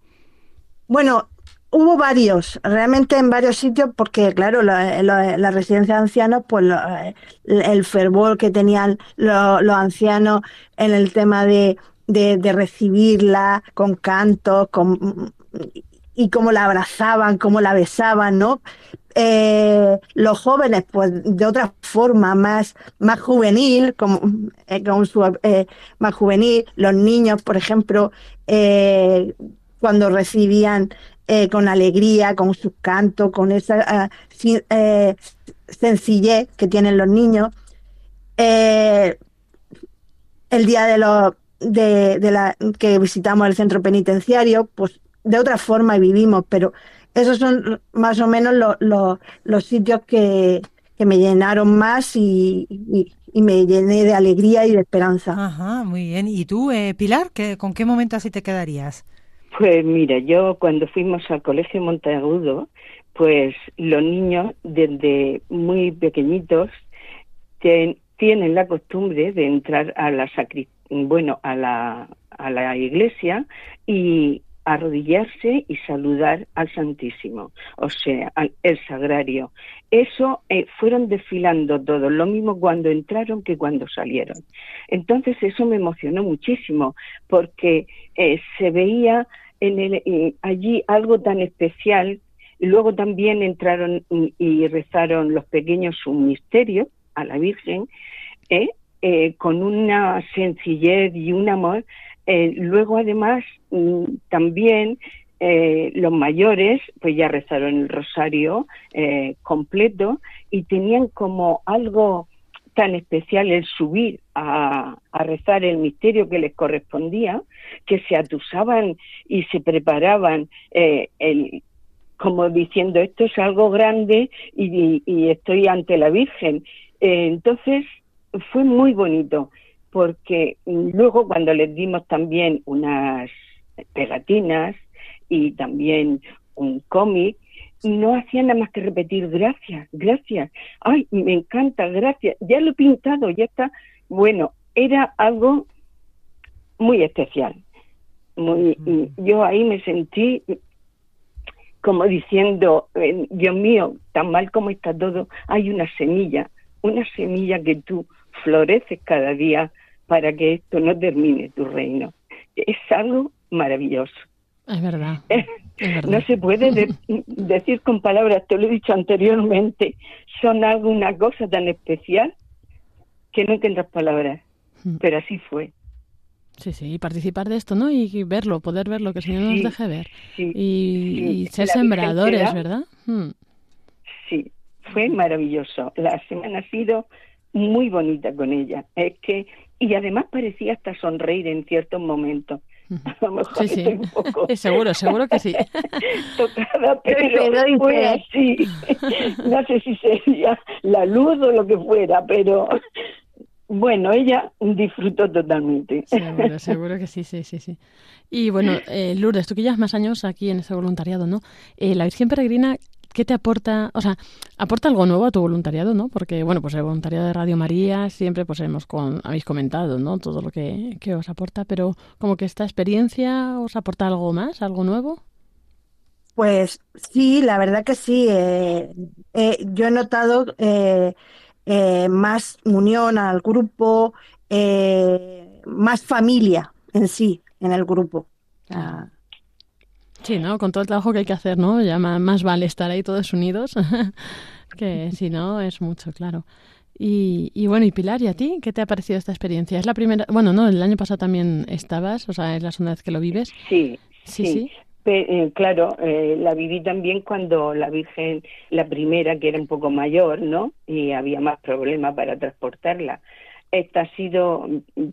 Bueno, hubo varios, realmente en varios sitios, porque claro, la, residencia de ancianos, pues lo- eh, el fervor que tenían lo- los ancianos en el tema de, de, recibirla con cantos, con, y cómo la abrazaban, cómo la besaban, ¿no? Eh, los jóvenes, pues de otra forma, más, más juvenil, como, eh, eh, más juvenil, los niños, por ejemplo, cuando recibían con alegría, con sus cantos, con esa ah, sencillez que tienen los niños. El día de los de, de la que visitamos el centro penitenciario, pues de otra forma vivimos, pero esos son más o menos lo- lo- los sitios que, que me llenaron más y, y- y me llené de alegría y de esperanza. Ajá, muy bien. ¿Y tú, eh, Pilar, qué, con qué momento así te quedarías? Pues mira, yo cuando fuimos al colegio Monteagudo, pues los niños desde muy pequeñitos ten- tienen la costumbre de entrar a la sacri- bueno, a la, a la iglesia y arrodillarse y saludar al Santísimo, o sea, al el sagrario. Eso eh, fueron desfilando todos, lo mismo cuando entraron que cuando salieron. Entonces eso me emocionó muchísimo porque eh, se veía en el, eh, allí algo tan especial. Luego también entraron y, y rezaron los pequeños un misterio a la Virgen, ¿eh? Eh, con una sencillez y un amor. Eh, luego, además, mm, también eh, los mayores, pues ya rezaron el rosario eh, completo y tenían como algo tan especial el subir a, rezar el misterio que les correspondía, que se atusaban y se preparaban como diciendo esto es algo grande y, estoy ante la Virgen. Entonces fue muy bonito porque luego cuando les dimos también unas pegatinas y también un cómic, no hacían nada más que repetir gracias, gracias, ay, me encanta, gracias, ya lo he pintado, ya está. Bueno, era algo muy especial. Muy, yo ahí me sentí como diciendo, Dios mío, tan mal como está todo, hay una semilla, una semilla que tú floreces cada día para que esto no termine tu reino. Es algo maravilloso. Es verdad. No se puede de- decir con palabras, te lo he dicho anteriormente, son algo, una cosa tan especial que no encuentras palabras, Mm. pero así fue. Sí, sí, y participar de esto, ¿no? Y verlo, poder verlo, que el Señor nos deje ver. sí, y, sí. y ser La sembradores, ¿verdad? Mm. Sí, fue maravilloso. La semana ha sido muy bonita con ella. Es que y además parecía hasta sonreír en ciertos momentos. A lo mejor Sí, sí. estoy un poco seguro, seguro que sí. tocada, pero fue así. No sé si sería la luz o lo que fuera, pero bueno, ella disfrutó totalmente. Seguro, seguro que sí, sí, sí, sí. Y bueno, eh, Lourdes, tú que llevas más años aquí en este voluntariado, ¿no? Eh, la Virgen Peregrina, ¿qué te aporta? O sea, aporta algo nuevo a tu voluntariado, ¿no? Porque, bueno, pues el voluntariado de Radio María siempre, pues hemos con, habéis comentado, ¿no? Todo lo que, que os aporta, pero como que esta experiencia os aporta algo más, algo nuevo. Pues sí, la verdad que sí. eh, eh, yo he notado eh, eh, más unión al grupo, eh, más familia en sí, en el grupo. Sí, ¿no? Con todo el trabajo que hay que hacer, ¿no? Ya más, vale estar ahí todos unidos, que si no es mucho, claro. Y, y bueno, y Pilar, ¿y a ti? ¿Qué te ha parecido esta experiencia? Es la primera, bueno, no, el año pasado también estabas, o sea, es la segunda vez que lo vives. Sí, Sí, sí. eh, claro, eh, la viví también cuando la Virgen, la primera, que era un poco mayor, ¿no? Y había más problemas para transportarla. Esta ha sido,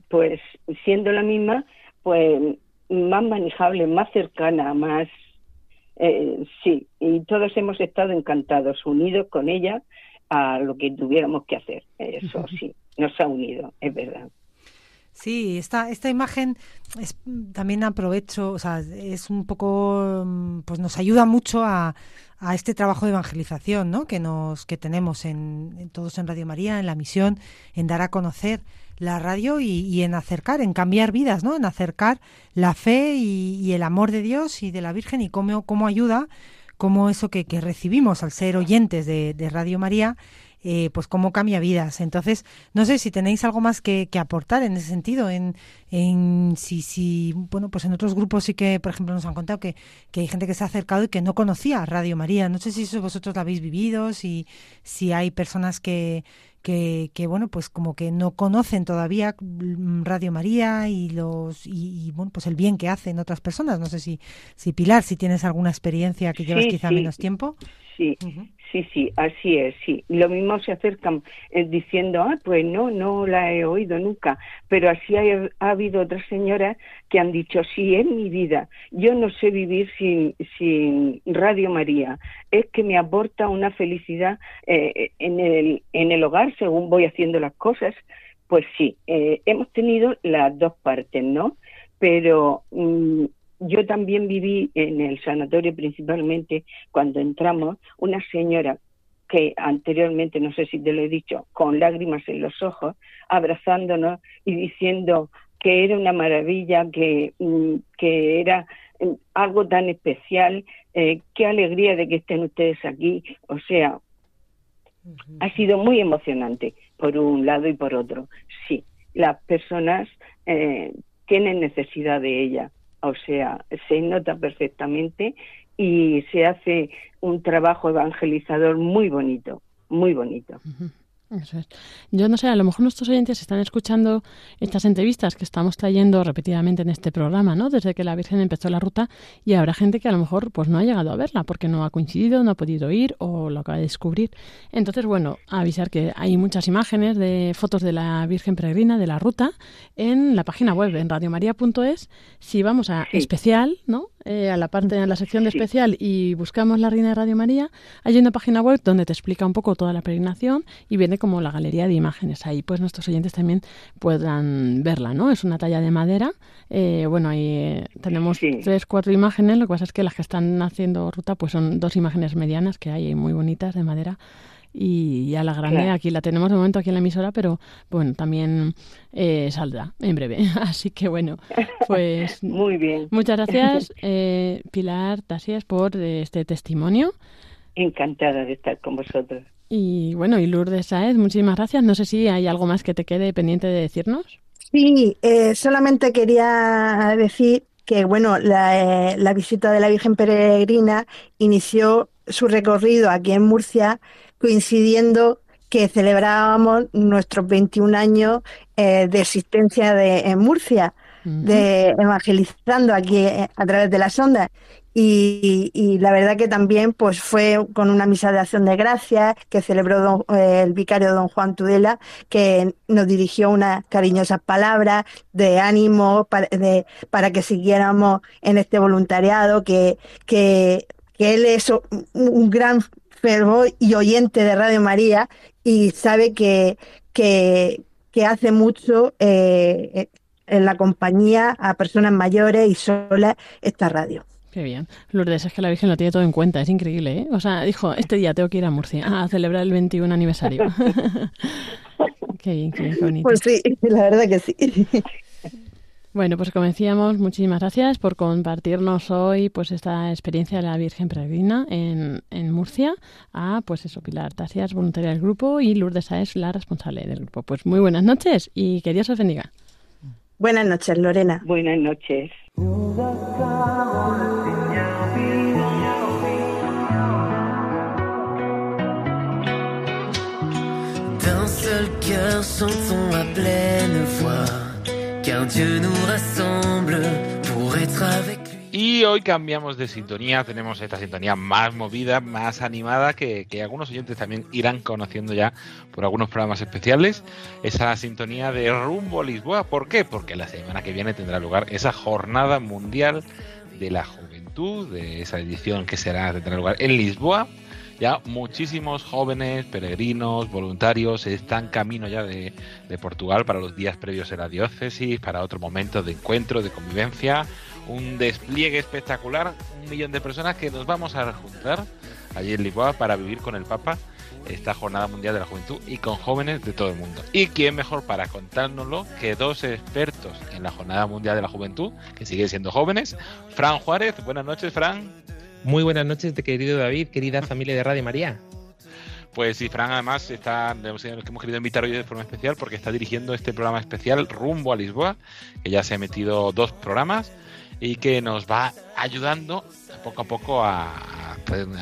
pues, siendo la misma, pues, más manejable, más cercana, más. eh, sí, y todos hemos estado encantados, unidos con ella a lo que tuviéramos que hacer. Eso sí, nos ha unido, es verdad. Sí, esta, esta imagen es, también aprovecho, o sea, es un poco, mm, pues nos ayuda mucho a, a este trabajo de evangelización, ¿no? Que nos, que tenemos en, en todos en Radio María, en la misión, en dar a conocer la radio y, en acercar, en cambiar vidas, ¿no? En acercar la fe y, y el amor de Dios y de la Virgen y cómo, cómo ayuda, cómo eso que, que recibimos al ser oyentes de, de Radio María eh, pues cómo cambia vidas. Entonces, no sé si tenéis algo más que, que aportar en ese sentido, en, en si, si, bueno, pues en otros grupos sí que, por ejemplo, nos han contado que, que hay gente que se ha acercado y que no conocía Radio María. No sé si eso vosotros lo habéis vivido, si, si hay personas que, que, que, bueno, pues como que no conocen todavía mm, Radio María y los y, y, bueno, pues el bien que hacen otras personas. No sé si, si Pilar, si tienes alguna experiencia que llevas Sí, quizá sí. menos tiempo. Sí, sí, sí, así es, sí. Lo mismo se acercan eh, diciendo, ah, pues no, no la he oído nunca. Pero así ha habido otras señoras que han dicho, sí, es mi vida. Yo no sé vivir sin, sin Radio María. Es que me aporta una felicidad eh, en, el, en el hogar según voy haciendo las cosas. Pues sí, eh, hemos tenido las dos partes, ¿no? Pero mm, yo también viví en el sanatorio principalmente cuando entramos una señora que anteriormente, no sé si te lo he dicho, con lágrimas en los ojos, abrazándonos y diciendo que era una maravilla, que, mm, que era mm, algo tan especial, eh, qué alegría de que estén ustedes aquí. O sea, ha sido muy emocionante por un lado y por otro. Sí, las personas eh, tienen necesidad de ella, o sea, se nota perfectamente y se hace un trabajo evangelizador muy bonito, muy bonito. Eso es. Yo no sé, a lo mejor nuestros oyentes están escuchando estas entrevistas que estamos trayendo repetidamente en este programa, ¿no? Desde que la Virgen empezó la ruta y habrá gente que a lo mejor pues no ha llegado a verla porque no ha coincidido, no ha podido ir o lo acaba de descubrir. Entonces, bueno, avisar que hay muchas imágenes de fotos de la Virgen Peregrina de la ruta en la página web en radiomaria.es. Si vamos a especial, ¿no? Eh, a la parte, a la sección de especial y buscamos la Reina de Radio María, hay una página web donde te explica un poco toda la peregrinación y viene como la galería de imágenes. Ahí pues nuestros oyentes también puedan verla, ¿no? Es una talla de madera. Eh, bueno, ahí eh, tenemos tres, cuatro imágenes. Lo que pasa es que las que están haciendo ruta pues son dos imágenes medianas que hay muy bonitas de madera. Y a la grande Claro. aquí la tenemos de momento aquí en la emisora, pero bueno, también eh, saldrá en breve. Así que bueno, pues Muy bien. muchas gracias eh, Pilar Tasías por eh, este testimonio. Encantada de estar con vosotros. Y bueno, y Lourdes Saez, muchísimas gracias. No sé si hay algo más que te quede pendiente de decirnos. Sí, eh, solamente quería decir que bueno, la, eh, la visita de la Virgen Peregrina inició su recorrido aquí en Murcia, coincidiendo que celebrábamos nuestros 21 años eh, de existencia de, en Murcia, de evangelizando aquí eh, a través de las ondas. Y, y la verdad que también pues fue con una misa de acción de gracias que celebró don- eh, el vicario don Juan Tudela, que nos dirigió unas cariñosas palabras de ánimo para, de- para que siguiéramos en este voluntariado, que, que, que él es un, un gran fervor y oyente de Radio María y sabe que, que, que hace mucho eh, en la compañía a personas mayores y solas esta radio. Qué bien. Lourdes, es que la Virgen lo tiene todo en cuenta, es increíble, ¿eh? O sea, dijo, este día tengo que ir a Murcia a celebrar el 21 aniversario. qué bien, qué bien, qué bonito. Pues sí, la verdad que sí. Bueno, pues como decíamos, muchísimas gracias por compartirnos hoy pues esta experiencia de la Virgen Peregrina en, en Murcia. A pues eso, Pilar Tasías, voluntaria del grupo, y Lourdes Saez, la responsable del grupo. Pues muy buenas noches y que Dios os bendiga. Buenas noches, Lorena. Buenas noches. D'un seul cœur pleine voix, Y hoy cambiamos de sintonía, tenemos esta sintonía más movida, más animada, que, que algunos oyentes también irán conociendo ya por algunos programas especiales. Esa sintonía de rumbo a Lisboa. ¿Por qué? Porque la semana que viene tendrá lugar esa jornada mundial de la juventud, de esa edición que será, tendrá lugar en Lisboa. Ya muchísimos jóvenes, peregrinos, voluntarios están camino ya de, de Portugal para los días previos de la diócesis, para otro momento de encuentro, de convivencia, un despliegue espectacular, un millón de personas que nos vamos a juntar allí en Lisboa para vivir con el Papa esta Jornada Mundial de la Juventud y con jóvenes de todo el mundo. ¿Y quién mejor para contárnoslo que dos expertos en la Jornada Mundial de la Juventud, que siguen siendo jóvenes? Fran Juárez, buenas noches, Fran. Muy buenas noches, querido David, querida familia de Radio María. Pues sí, Fran además está, hemos hemos querido invitar hoy de forma especial porque está dirigiendo este programa especial rumbo a Lisboa, que ya se ha metido dos programas y que nos va ayudando poco a poco a, a-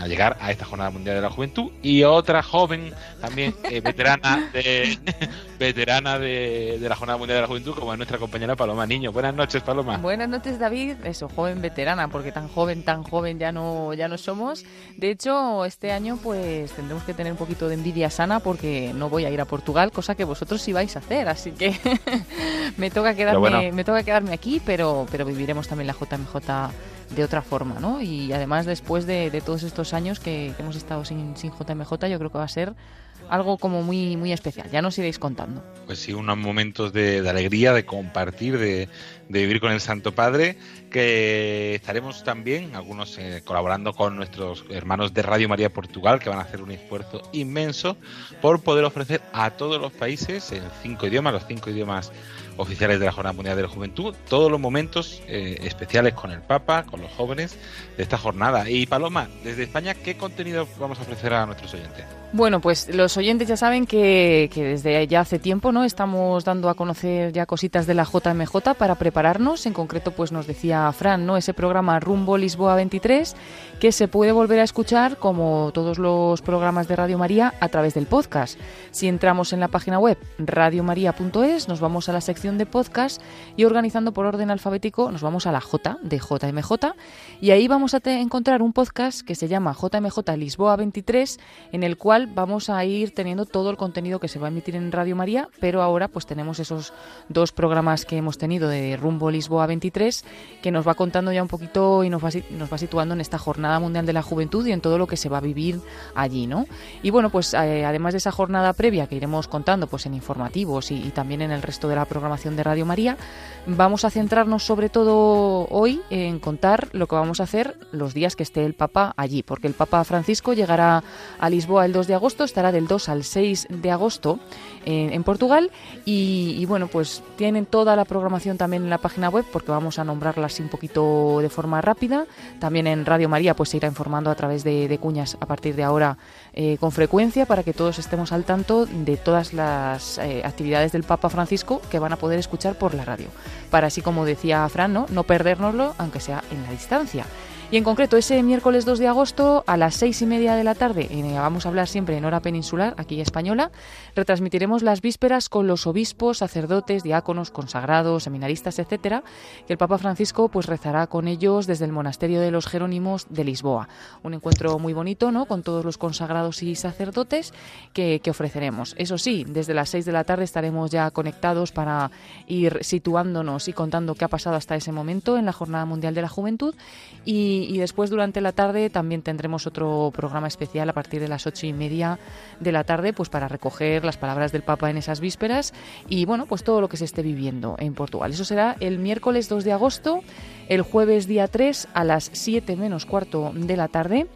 llegar a esta Jornada Mundial de la Juventud y otra joven también eh, veterana de veterana de, de la Jornada Mundial de la Juventud como es nuestra compañera Paloma Niño. Buenas noches, Paloma. Buenas noches, David. Eso, joven veterana, porque tan joven, tan joven ya no, ya no somos. De hecho, este año pues tendremos que tener un poquito de envidia sana porque no voy a ir a Portugal, cosa que vosotros sí vais a hacer. Así que me toca quedarme, bueno. me toca quedarme aquí, pero, pero viviremos también la JMJ de otra forma, ¿no? Y además después de, todos estos años que, que hemos estado sin, sin JMJ, yo creo que va a ser algo como muy, muy especial. Ya nos iréis contando. Pues sí, unos momentos de, de alegría, de compartir, de, de vivir con el Santo Padre, que estaremos también, algunos eh, colaborando con nuestros hermanos de Radio María Portugal, que van a hacer un esfuerzo inmenso por poder ofrecer a todos los países, en cinco idiomas, los cinco idiomas oficiales de la Jornada Mundial de la Juventud, todos los momentos eh, especiales con el Papa, con los jóvenes de esta jornada. Y Paloma, desde España, ¿qué contenido vamos a ofrecer a nuestros oyentes? Bueno, pues los oyentes ya saben que, que desde ya hace tiempo no estamos dando a conocer ya cositas de la JMJ para prepararnos. En concreto, pues nos decía Fran, ¿no? Ese programa Rumbo Lisboa 23, que se puede volver a escuchar como todos los programas de Radio María a través del podcast. Si entramos en la página web radiomaria.es, nos vamos a la sección de podcast y organizando por orden alfabético nos vamos a la J de JMJ y ahí vamos a encontrar un podcast que se llama JMJ Lisboa 23 en el cual vamos a ir teniendo todo el contenido que se va a emitir en Radio María, pero ahora pues tenemos esos dos programas que hemos tenido de Rumbo Lisboa 23 que nos va contando ya un poquito y nos va, nos va situando en esta Jornada Mundial de la Juventud y en todo lo que se va a vivir allí, ¿no? Y bueno, pues eh, además de esa jornada previa que iremos contando pues en informativos y también en el resto de la programación de Radio María, vamos a centrarnos sobre todo hoy en contar lo que vamos a hacer los días que esté el Papa allí, porque el Papa Francisco llegará a Lisboa el 2 de agosto, estará del 2 al 6 de agosto en, Portugal y, bueno, pues tienen toda la programación también en la página web porque vamos a nombrarla así un poquito de forma rápida. También en Radio María pues se irá informando a través de, de cuñas a partir de ahora eh, con frecuencia para que todos estemos al tanto de todas las eh, actividades del Papa Francisco que van a poder escuchar por la radio. Para así como decía Fran, ¿no? no perdérnoslo aunque sea en la distancia. Y en concreto, ese miércoles 2 de agosto a las seis y media de la tarde, eh, vamos a hablar siempre en hora peninsular, aquí española, retransmitiremos las vísperas con los obispos, sacerdotes, diáconos, consagrados, seminaristas, etcétera, que el Papa Francisco pues rezará con ellos desde el monasterio de los Jerónimos de Lisboa. Un encuentro muy bonito, ¿no? Con todos los consagrados y sacerdotes que, ofreceremos. Eso sí, desde las 6 de la tarde estaremos ya conectados para ir situándonos y contando qué ha pasado hasta ese momento en la Jornada Mundial de la Juventud y y, después durante la tarde también tendremos otro programa especial a partir de las ocho y media de la tarde, pues para recoger las palabras del Papa en esas vísperas y bueno, pues todo lo que se esté viviendo en Portugal. Eso será el miércoles 2 de agosto, el jueves día 3 a las 7 menos cuarto de la tarde.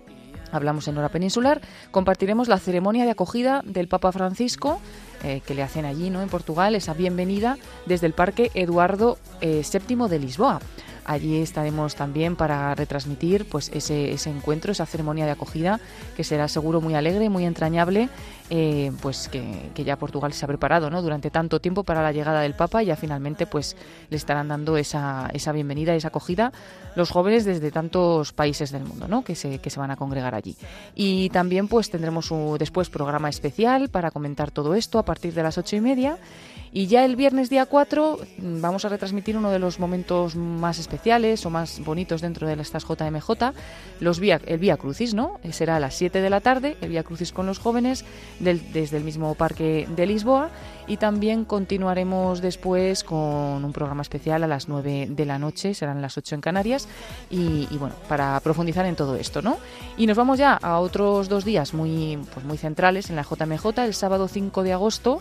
Hablamos en hora peninsular. Compartiremos la ceremonia de acogida del Papa Francisco eh, que le hacen allí, ¿no? En Portugal, esa bienvenida desde el Parque Eduardo eh, VII de Lisboa. Allí estaremos también para retransmitir pues ese, ese encuentro, esa ceremonia de acogida, que será seguro muy alegre, muy entrañable, eh, pues que, que, ya Portugal se ha preparado ¿no? durante tanto tiempo para la llegada del Papa y ya finalmente pues le estarán dando esa, esa bienvenida, esa acogida los jóvenes desde tantos países del mundo ¿no? que, se, que se van a congregar allí. Y también pues tendremos un, después programa especial para comentar todo esto a partir de las ocho y media. Y ya el viernes día 4 vamos a retransmitir uno de los momentos más especiales o más bonitos dentro de estas JMJ, los vía, el Vía Crucis, ¿no? Será a las 7 de la tarde, el Vía Crucis con los jóvenes del, desde el mismo parque de Lisboa y también continuaremos después con un programa especial a las 9 de la noche, serán las 8 en Canarias y, y bueno, para profundizar en todo esto, ¿no? Y nos vamos ya a otros dos días muy, pues muy centrales en la JMJ, el sábado 5 de agosto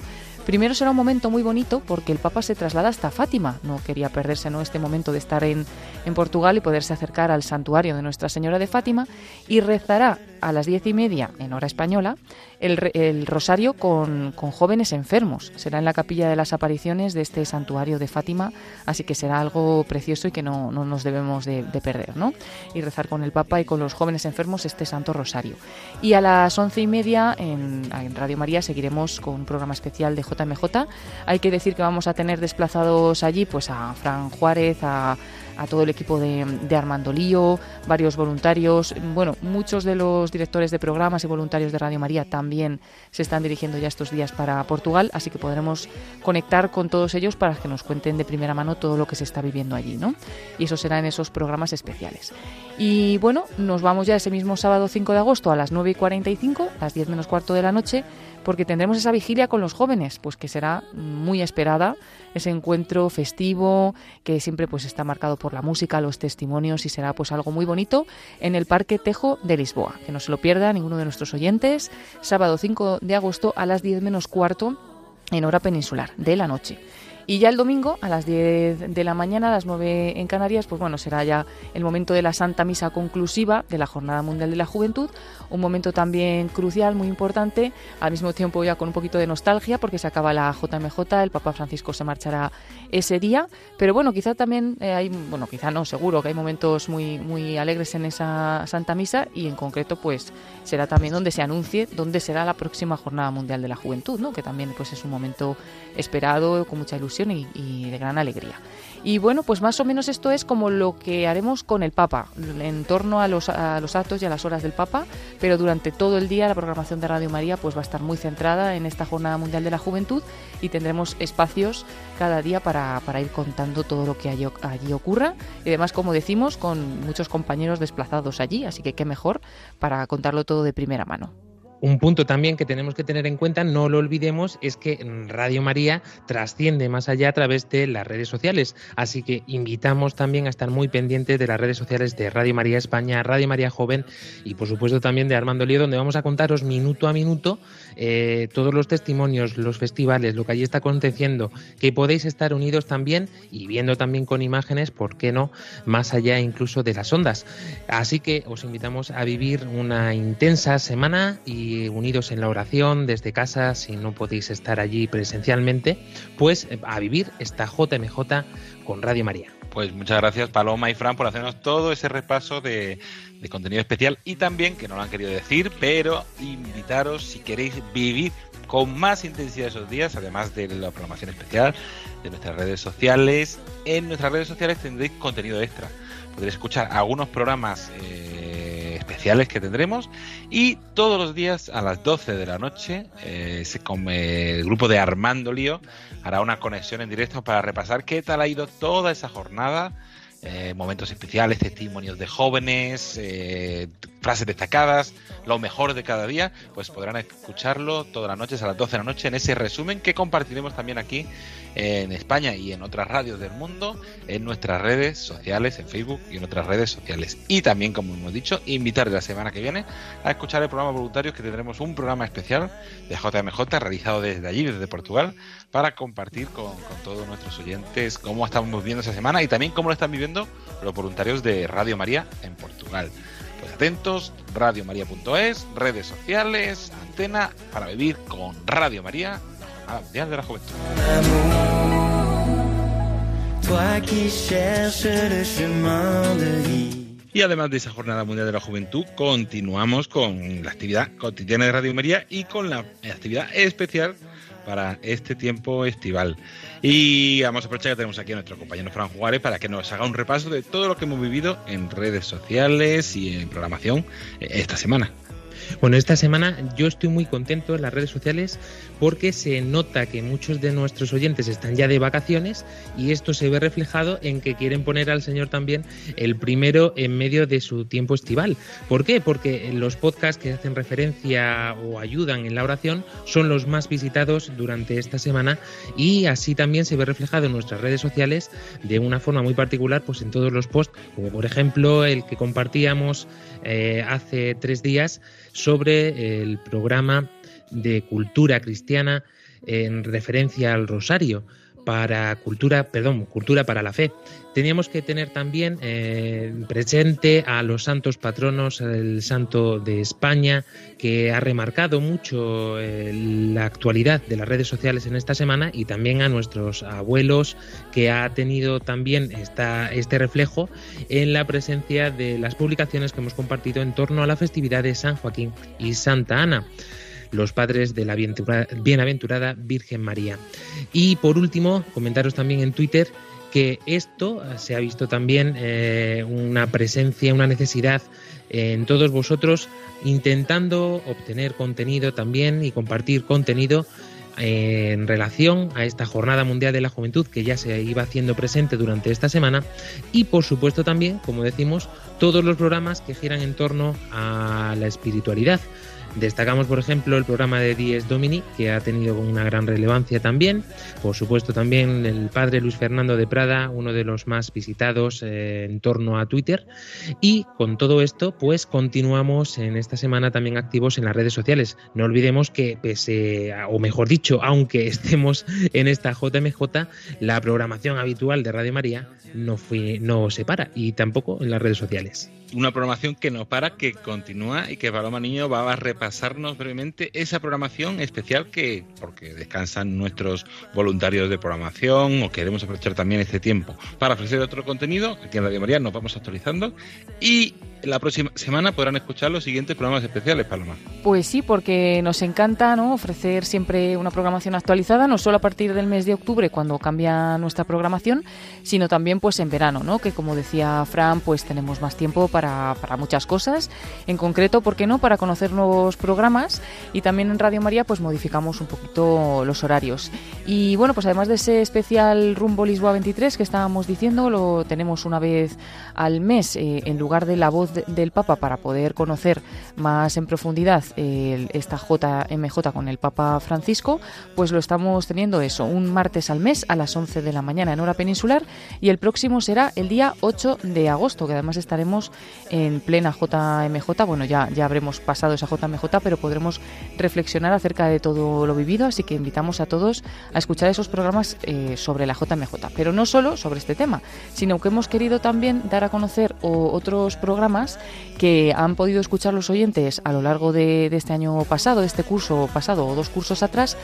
Primero será un momento muy bonito porque el Papa se traslada hasta Fátima. No quería perderse ¿no? este momento de estar en, en Portugal y poderse acercar al santuario de Nuestra Señora de Fátima y rezará a las diez y media en hora española el, el rosario con, con, jóvenes enfermos. Será en la capilla de las apariciones de este santuario de Fátima, así que será algo precioso y que no, no nos debemos de, de, perder, ¿no? Y rezar con el Papa y con los jóvenes enfermos este Santo Rosario. Y a las once y media en, en Radio María seguiremos con un programa especial de JMJ. Hay que decir que vamos a tener desplazados allí pues a Fran Juárez, a a todo el equipo de, Armando Lío, varios voluntarios, bueno, muchos de los directores de programas y voluntarios de Radio María también se están dirigiendo ya estos días para Portugal, así que podremos conectar con todos ellos para que nos cuenten de primera mano todo lo que se está viviendo allí, ¿no? Y eso será en esos programas especiales. Y bueno, nos vamos ya ese mismo sábado 5 de agosto a las 9 y 45, las 10 menos cuarto de la noche, porque tendremos esa vigilia con los jóvenes, pues que será muy esperada, ese encuentro festivo que siempre pues está marcado por la música, los testimonios y será pues algo muy bonito en el Parque Tejo de Lisboa. Que no se lo pierda ninguno de nuestros oyentes, sábado 5 de agosto a las 10 menos cuarto en hora peninsular de la noche. Y ya el domingo, a las 10 de la mañana, a las 9 en Canarias, pues bueno, será ya el momento de la Santa Misa conclusiva de la Jornada Mundial de la Juventud, un momento también crucial, muy importante, al mismo tiempo ya con un poquito de nostalgia, porque se acaba la JMJ, el Papa Francisco se marchará ese día, pero bueno, quizá también eh, hay, bueno, quizá no, seguro que hay momentos muy, muy alegres en esa Santa Misa y en concreto pues será también donde se anuncie dónde será la próxima Jornada Mundial de la Juventud, ¿no? que también pues es un momento esperado, con mucha ilusión y, y, de gran alegría. Y bueno, pues más o menos esto es como lo que haremos con el Papa, en torno a los, a los actos y a las horas del Papa, pero durante todo el día la programación de Radio María pues va a estar muy centrada en esta Jornada Mundial de la Juventud y tendremos espacios cada día para, ir contando todo lo que allí ocurra y además, como decimos, con muchos compañeros desplazados allí, así que qué mejor para contarlo todo de primera mano. Un punto también que tenemos que tener en cuenta, no lo olvidemos, es que Radio María trasciende más allá a través de las redes sociales. Así que invitamos también a estar muy pendientes de las redes sociales de Radio María España, Radio María Joven y por supuesto también de Armando Lío, donde vamos a contaros minuto a minuto eh, todos los testimonios, los festivales, lo que allí está aconteciendo, que podéis estar unidos también y viendo también con imágenes, ¿por qué no? Más allá incluso de las ondas. Así que os invitamos a vivir una intensa semana y unidos en la oración desde casa, si no podéis estar allí presencialmente, pues eh, a vivir esta JMJ con Radio María. Pues muchas gracias Paloma y Fran por hacernos todo ese repaso de, contenido especial y también, que no lo han querido decir, pero invitaros si queréis vivir con más intensidad esos días, además de la programación especial, de nuestras redes sociales. En nuestras redes sociales tendréis contenido extra. Podréis escuchar algunos programas eh, especiales que tendremos. Y todos los días a las 12 de la noche eh, se come el grupo de Armando Lío hará una conexión en directo para repasar qué tal ha ido toda esa jornada eh, momentos especiales, testimonios de jóvenes, eh, frases destacadas, lo mejor de cada día, pues podrán escucharlo todas las noches a las 12 de la noche en ese resumen que compartiremos también aquí en España y en otras radios del mundo, en nuestras redes sociales, en Facebook y en otras redes sociales. Y también, como hemos dicho, invitarles la semana que viene a escuchar el programa Voluntarios, que tendremos un programa especial de JMJ realizado desde allí, desde Portugal, para compartir con, con todos nuestros oyentes cómo estamos viviendo esa semana y también cómo lo están viviendo los voluntarios de Radio María en Portugal. Pues atentos, radiomaria.es, redes sociales, antena, para vivir con Radio María, la Jornada Mundial de la Juventud. Y además de esa Jornada Mundial de la Juventud, continuamos con la actividad cotidiana de Radio María y con la actividad especial para este tiempo estival. Y vamos a aprovechar que tenemos aquí a nuestro compañero Fran Juárez para que nos haga un repaso de todo lo que hemos vivido en redes sociales y en programación eh, esta semana. Bueno, esta semana yo estoy muy contento en las redes sociales porque se nota que muchos de nuestros oyentes están ya de vacaciones y esto se ve reflejado en que quieren poner al Señor también el primero en medio de su tiempo estival. ¿Por qué? Porque los podcasts que hacen referencia o ayudan en la oración son los más visitados durante esta semana y así también se ve reflejado en nuestras redes sociales de una forma muy particular, pues en todos los posts, como por ejemplo el que compartíamos eh, hace tres días sobre el programa de cultura cristiana en referencia al rosario para cultura, perdón, cultura para la fe. Teníamos que tener también eh, presente a los santos patronos, el santo de España, que ha remarcado mucho eh, la actualidad de las redes sociales en esta semana, y también a nuestros abuelos, que ha tenido también este reflejo en la presencia de las publicaciones que hemos compartido en torno a la festividad de San Joaquín y Santa Ana los padres de la bienaventurada Virgen María. Y por último, comentaros también en Twitter que esto se ha visto también eh, una presencia, una necesidad en todos vosotros intentando obtener contenido también y compartir contenido en relación a esta Jornada Mundial de la Juventud que ya se iba haciendo presente durante esta semana y por supuesto también, como decimos, todos los programas que giran en torno a la espiritualidad. Destacamos, por ejemplo, el programa de Dies Domini, que ha tenido una gran relevancia también. Por supuesto, también el padre Luis Fernando de Prada, uno de los más visitados eh, en torno a Twitter. Y con todo esto, pues continuamos en esta semana también activos en las redes sociales. No olvidemos que, pese o mejor dicho, aunque estemos en esta JMJ, la programación habitual de Radio María no, fue, no se para y tampoco en las redes sociales. Una programación que no para, que continúa y que Paloma Niño va a repasarnos brevemente esa programación especial que, porque descansan nuestros voluntarios de programación o queremos aprovechar también este tiempo para ofrecer otro contenido. Aquí en Radio María nos vamos actualizando y la próxima semana podrán escuchar los siguientes programas especiales, Paloma. Pues sí, porque nos encanta ¿no? ofrecer siempre una programación actualizada, no solo a partir del mes de octubre, cuando cambia nuestra programación, sino también pues en verano, ¿no? que como decía Fran, pues tenemos más tiempo para, para muchas cosas. En concreto, ¿por qué no? Para conocer nuevos programas y también en Radio María pues modificamos un poquito los horarios. Y bueno, pues además de ese especial Rumbo Lisboa 23 que estábamos diciendo, lo tenemos una vez al mes eh, en lugar de la voz del Papa para poder conocer más en profundidad esta JMJ con el Papa Francisco, pues lo estamos teniendo eso, un martes al mes a las 11 de la mañana en hora peninsular y el próximo será el día 8 de agosto, que además estaremos en plena JMJ, bueno, ya, ya habremos pasado esa JMJ, pero podremos reflexionar acerca de todo lo vivido, así que invitamos a todos a escuchar esos programas eh, sobre la JMJ, pero no solo sobre este tema, sino que hemos querido también dar a conocer otros programas que han podido escuchar los oyentes a lo largo de, este año pasado, de este curso pasado o dos cursos atrás,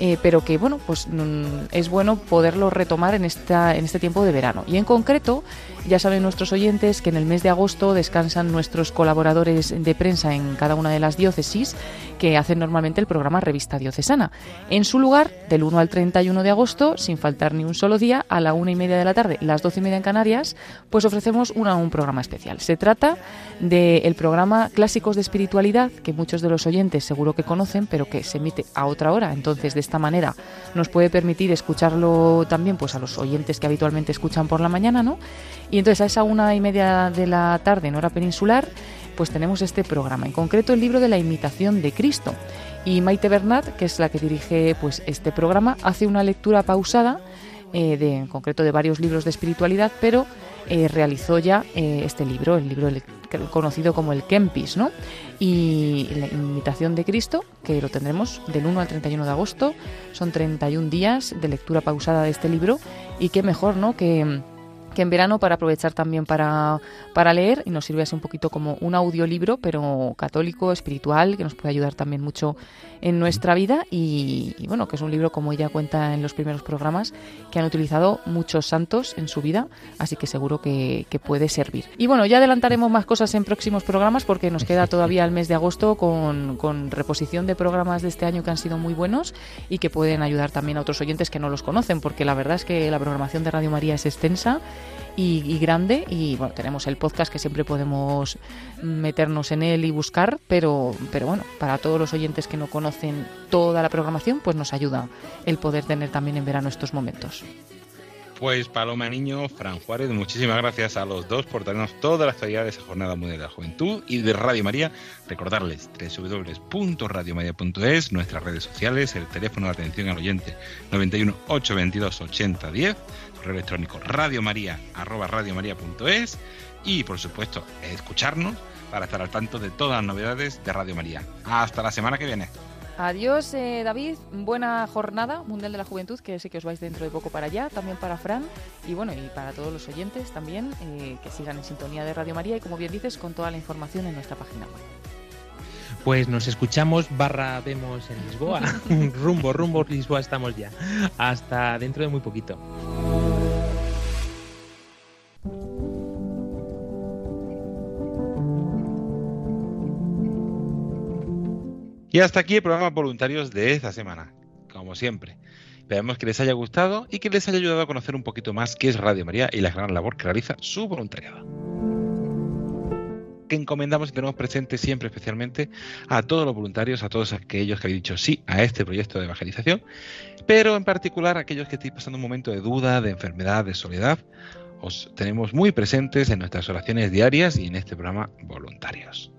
eh, pero que bueno, pues mm, es bueno poderlo retomar en, esta, en este tiempo de verano. Y en concreto, ya saben nuestros oyentes que en el mes de agosto descansan nuestros colaboradores de prensa en cada una de las diócesis que hacen normalmente el programa Revista Diocesana. En su lugar, del 1 al 31 de agosto, sin faltar ni un solo día, a la una y media de la tarde, las doce y media en Canarias, pues ofrecemos un programa especial. Se trata del programa Clásicos de Espiritualidad, que muchos de los oyentes seguro que conocen, pero que se emite a otra hora. Entonces, de esta manera nos puede permitir escucharlo también pues a los oyentes que habitualmente escuchan por la mañana, ¿no? Y entonces a esa una y media de la tarde en hora peninsular, pues tenemos este programa, en concreto el libro de la imitación de Cristo. Y Maite Bernat, que es la que dirige pues este programa, hace una lectura pausada eh, de, en concreto de varios libros de espiritualidad, pero eh, realizó ya eh, este libro, el libro conocido como el Kempis, ¿no? Y la imitación de Cristo, que lo tendremos del 1 al 31 de agosto, son 31 días de lectura pausada de este libro, y qué mejor, ¿no? Que que en verano para aprovechar también para, para leer y nos sirve así un poquito como un audiolibro, pero católico, espiritual, que nos puede ayudar también mucho en nuestra vida y, bueno, que es un libro, como ella cuenta en los primeros programas, que han utilizado muchos santos en su vida, así que seguro que, que puede servir. Y bueno, ya adelantaremos más cosas en próximos programas porque nos queda todavía el mes de agosto con, con reposición de programas de este año que han sido muy buenos y que pueden ayudar también a otros oyentes que no los conocen, porque la verdad es que la programación de Radio María es extensa y, grande y bueno, tenemos el podcast que siempre podemos meternos en él y buscar, pero, pero bueno, para todos los oyentes que no conocen toda la programación, pues nos ayuda el poder tener también en verano estos momentos. Pues Paloma Niño, Fran Juárez, muchísimas gracias a los dos por darnos toda la actualidad de esa Jornada Mundial de la Juventud y de Radio María. Recordarles www.radiomaria.es, nuestras redes sociales, el teléfono de atención al oyente 91 822 8010 correo electrónico radiomaria@radiomaria.es y por supuesto escucharnos para estar al tanto de todas las novedades de Radio María. Hasta la semana que viene. Adiós, eh, David. Buena jornada Mundial de la Juventud, que sé que os vais dentro de poco para allá, también para Fran y bueno, y para todos los oyentes también, eh, que sigan en sintonía de Radio María y como bien dices, con toda la información en nuestra página web. Pues nos escuchamos barra vemos en Lisboa. rumbo, rumbo Lisboa estamos ya. Hasta dentro de muy poquito. Y hasta aquí el programa Voluntarios de esta semana, como siempre. Esperamos que les haya gustado y que les haya ayudado a conocer un poquito más qué es Radio María y la gran labor que realiza su voluntariado. Que encomendamos y tenemos presente siempre especialmente a todos los voluntarios, a todos aquellos que habéis dicho sí a este proyecto de evangelización, pero en particular a aquellos que estéis pasando un momento de duda, de enfermedad, de soledad, os tenemos muy presentes en nuestras oraciones diarias y en este programa Voluntarios.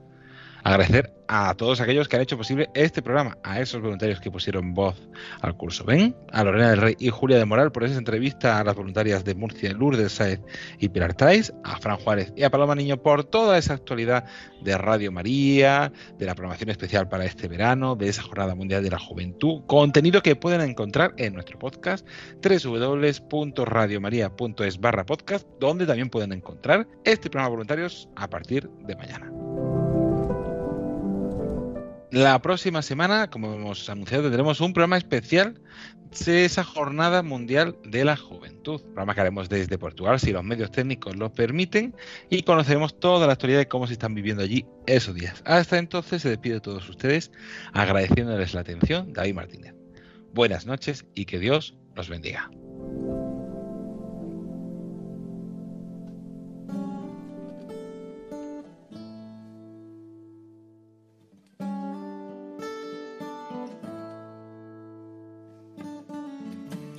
Agradecer a todos aquellos que han hecho posible este programa, a esos voluntarios que pusieron voz al curso. Ven, a Lorena del Rey y Julia de Moral por esa entrevista a las voluntarias de Murcia, Lourdes Saez y Pilar Tais, a Fran Juárez y a Paloma Niño por toda esa actualidad de Radio María, de la programación especial para este verano, de esa Jornada Mundial de la Juventud, contenido que pueden encontrar en nuestro podcast www.radiomaria.es barra podcast, donde también pueden encontrar este programa de voluntarios a partir de mañana. La próxima semana, como hemos anunciado, tendremos un programa especial de esa Jornada Mundial de la Juventud. Programa que haremos desde Portugal, si los medios técnicos lo permiten, y conoceremos toda la historia de cómo se están viviendo allí esos días. Hasta entonces se despide de todos ustedes, agradeciéndoles la atención, David Martínez. Buenas noches y que Dios los bendiga.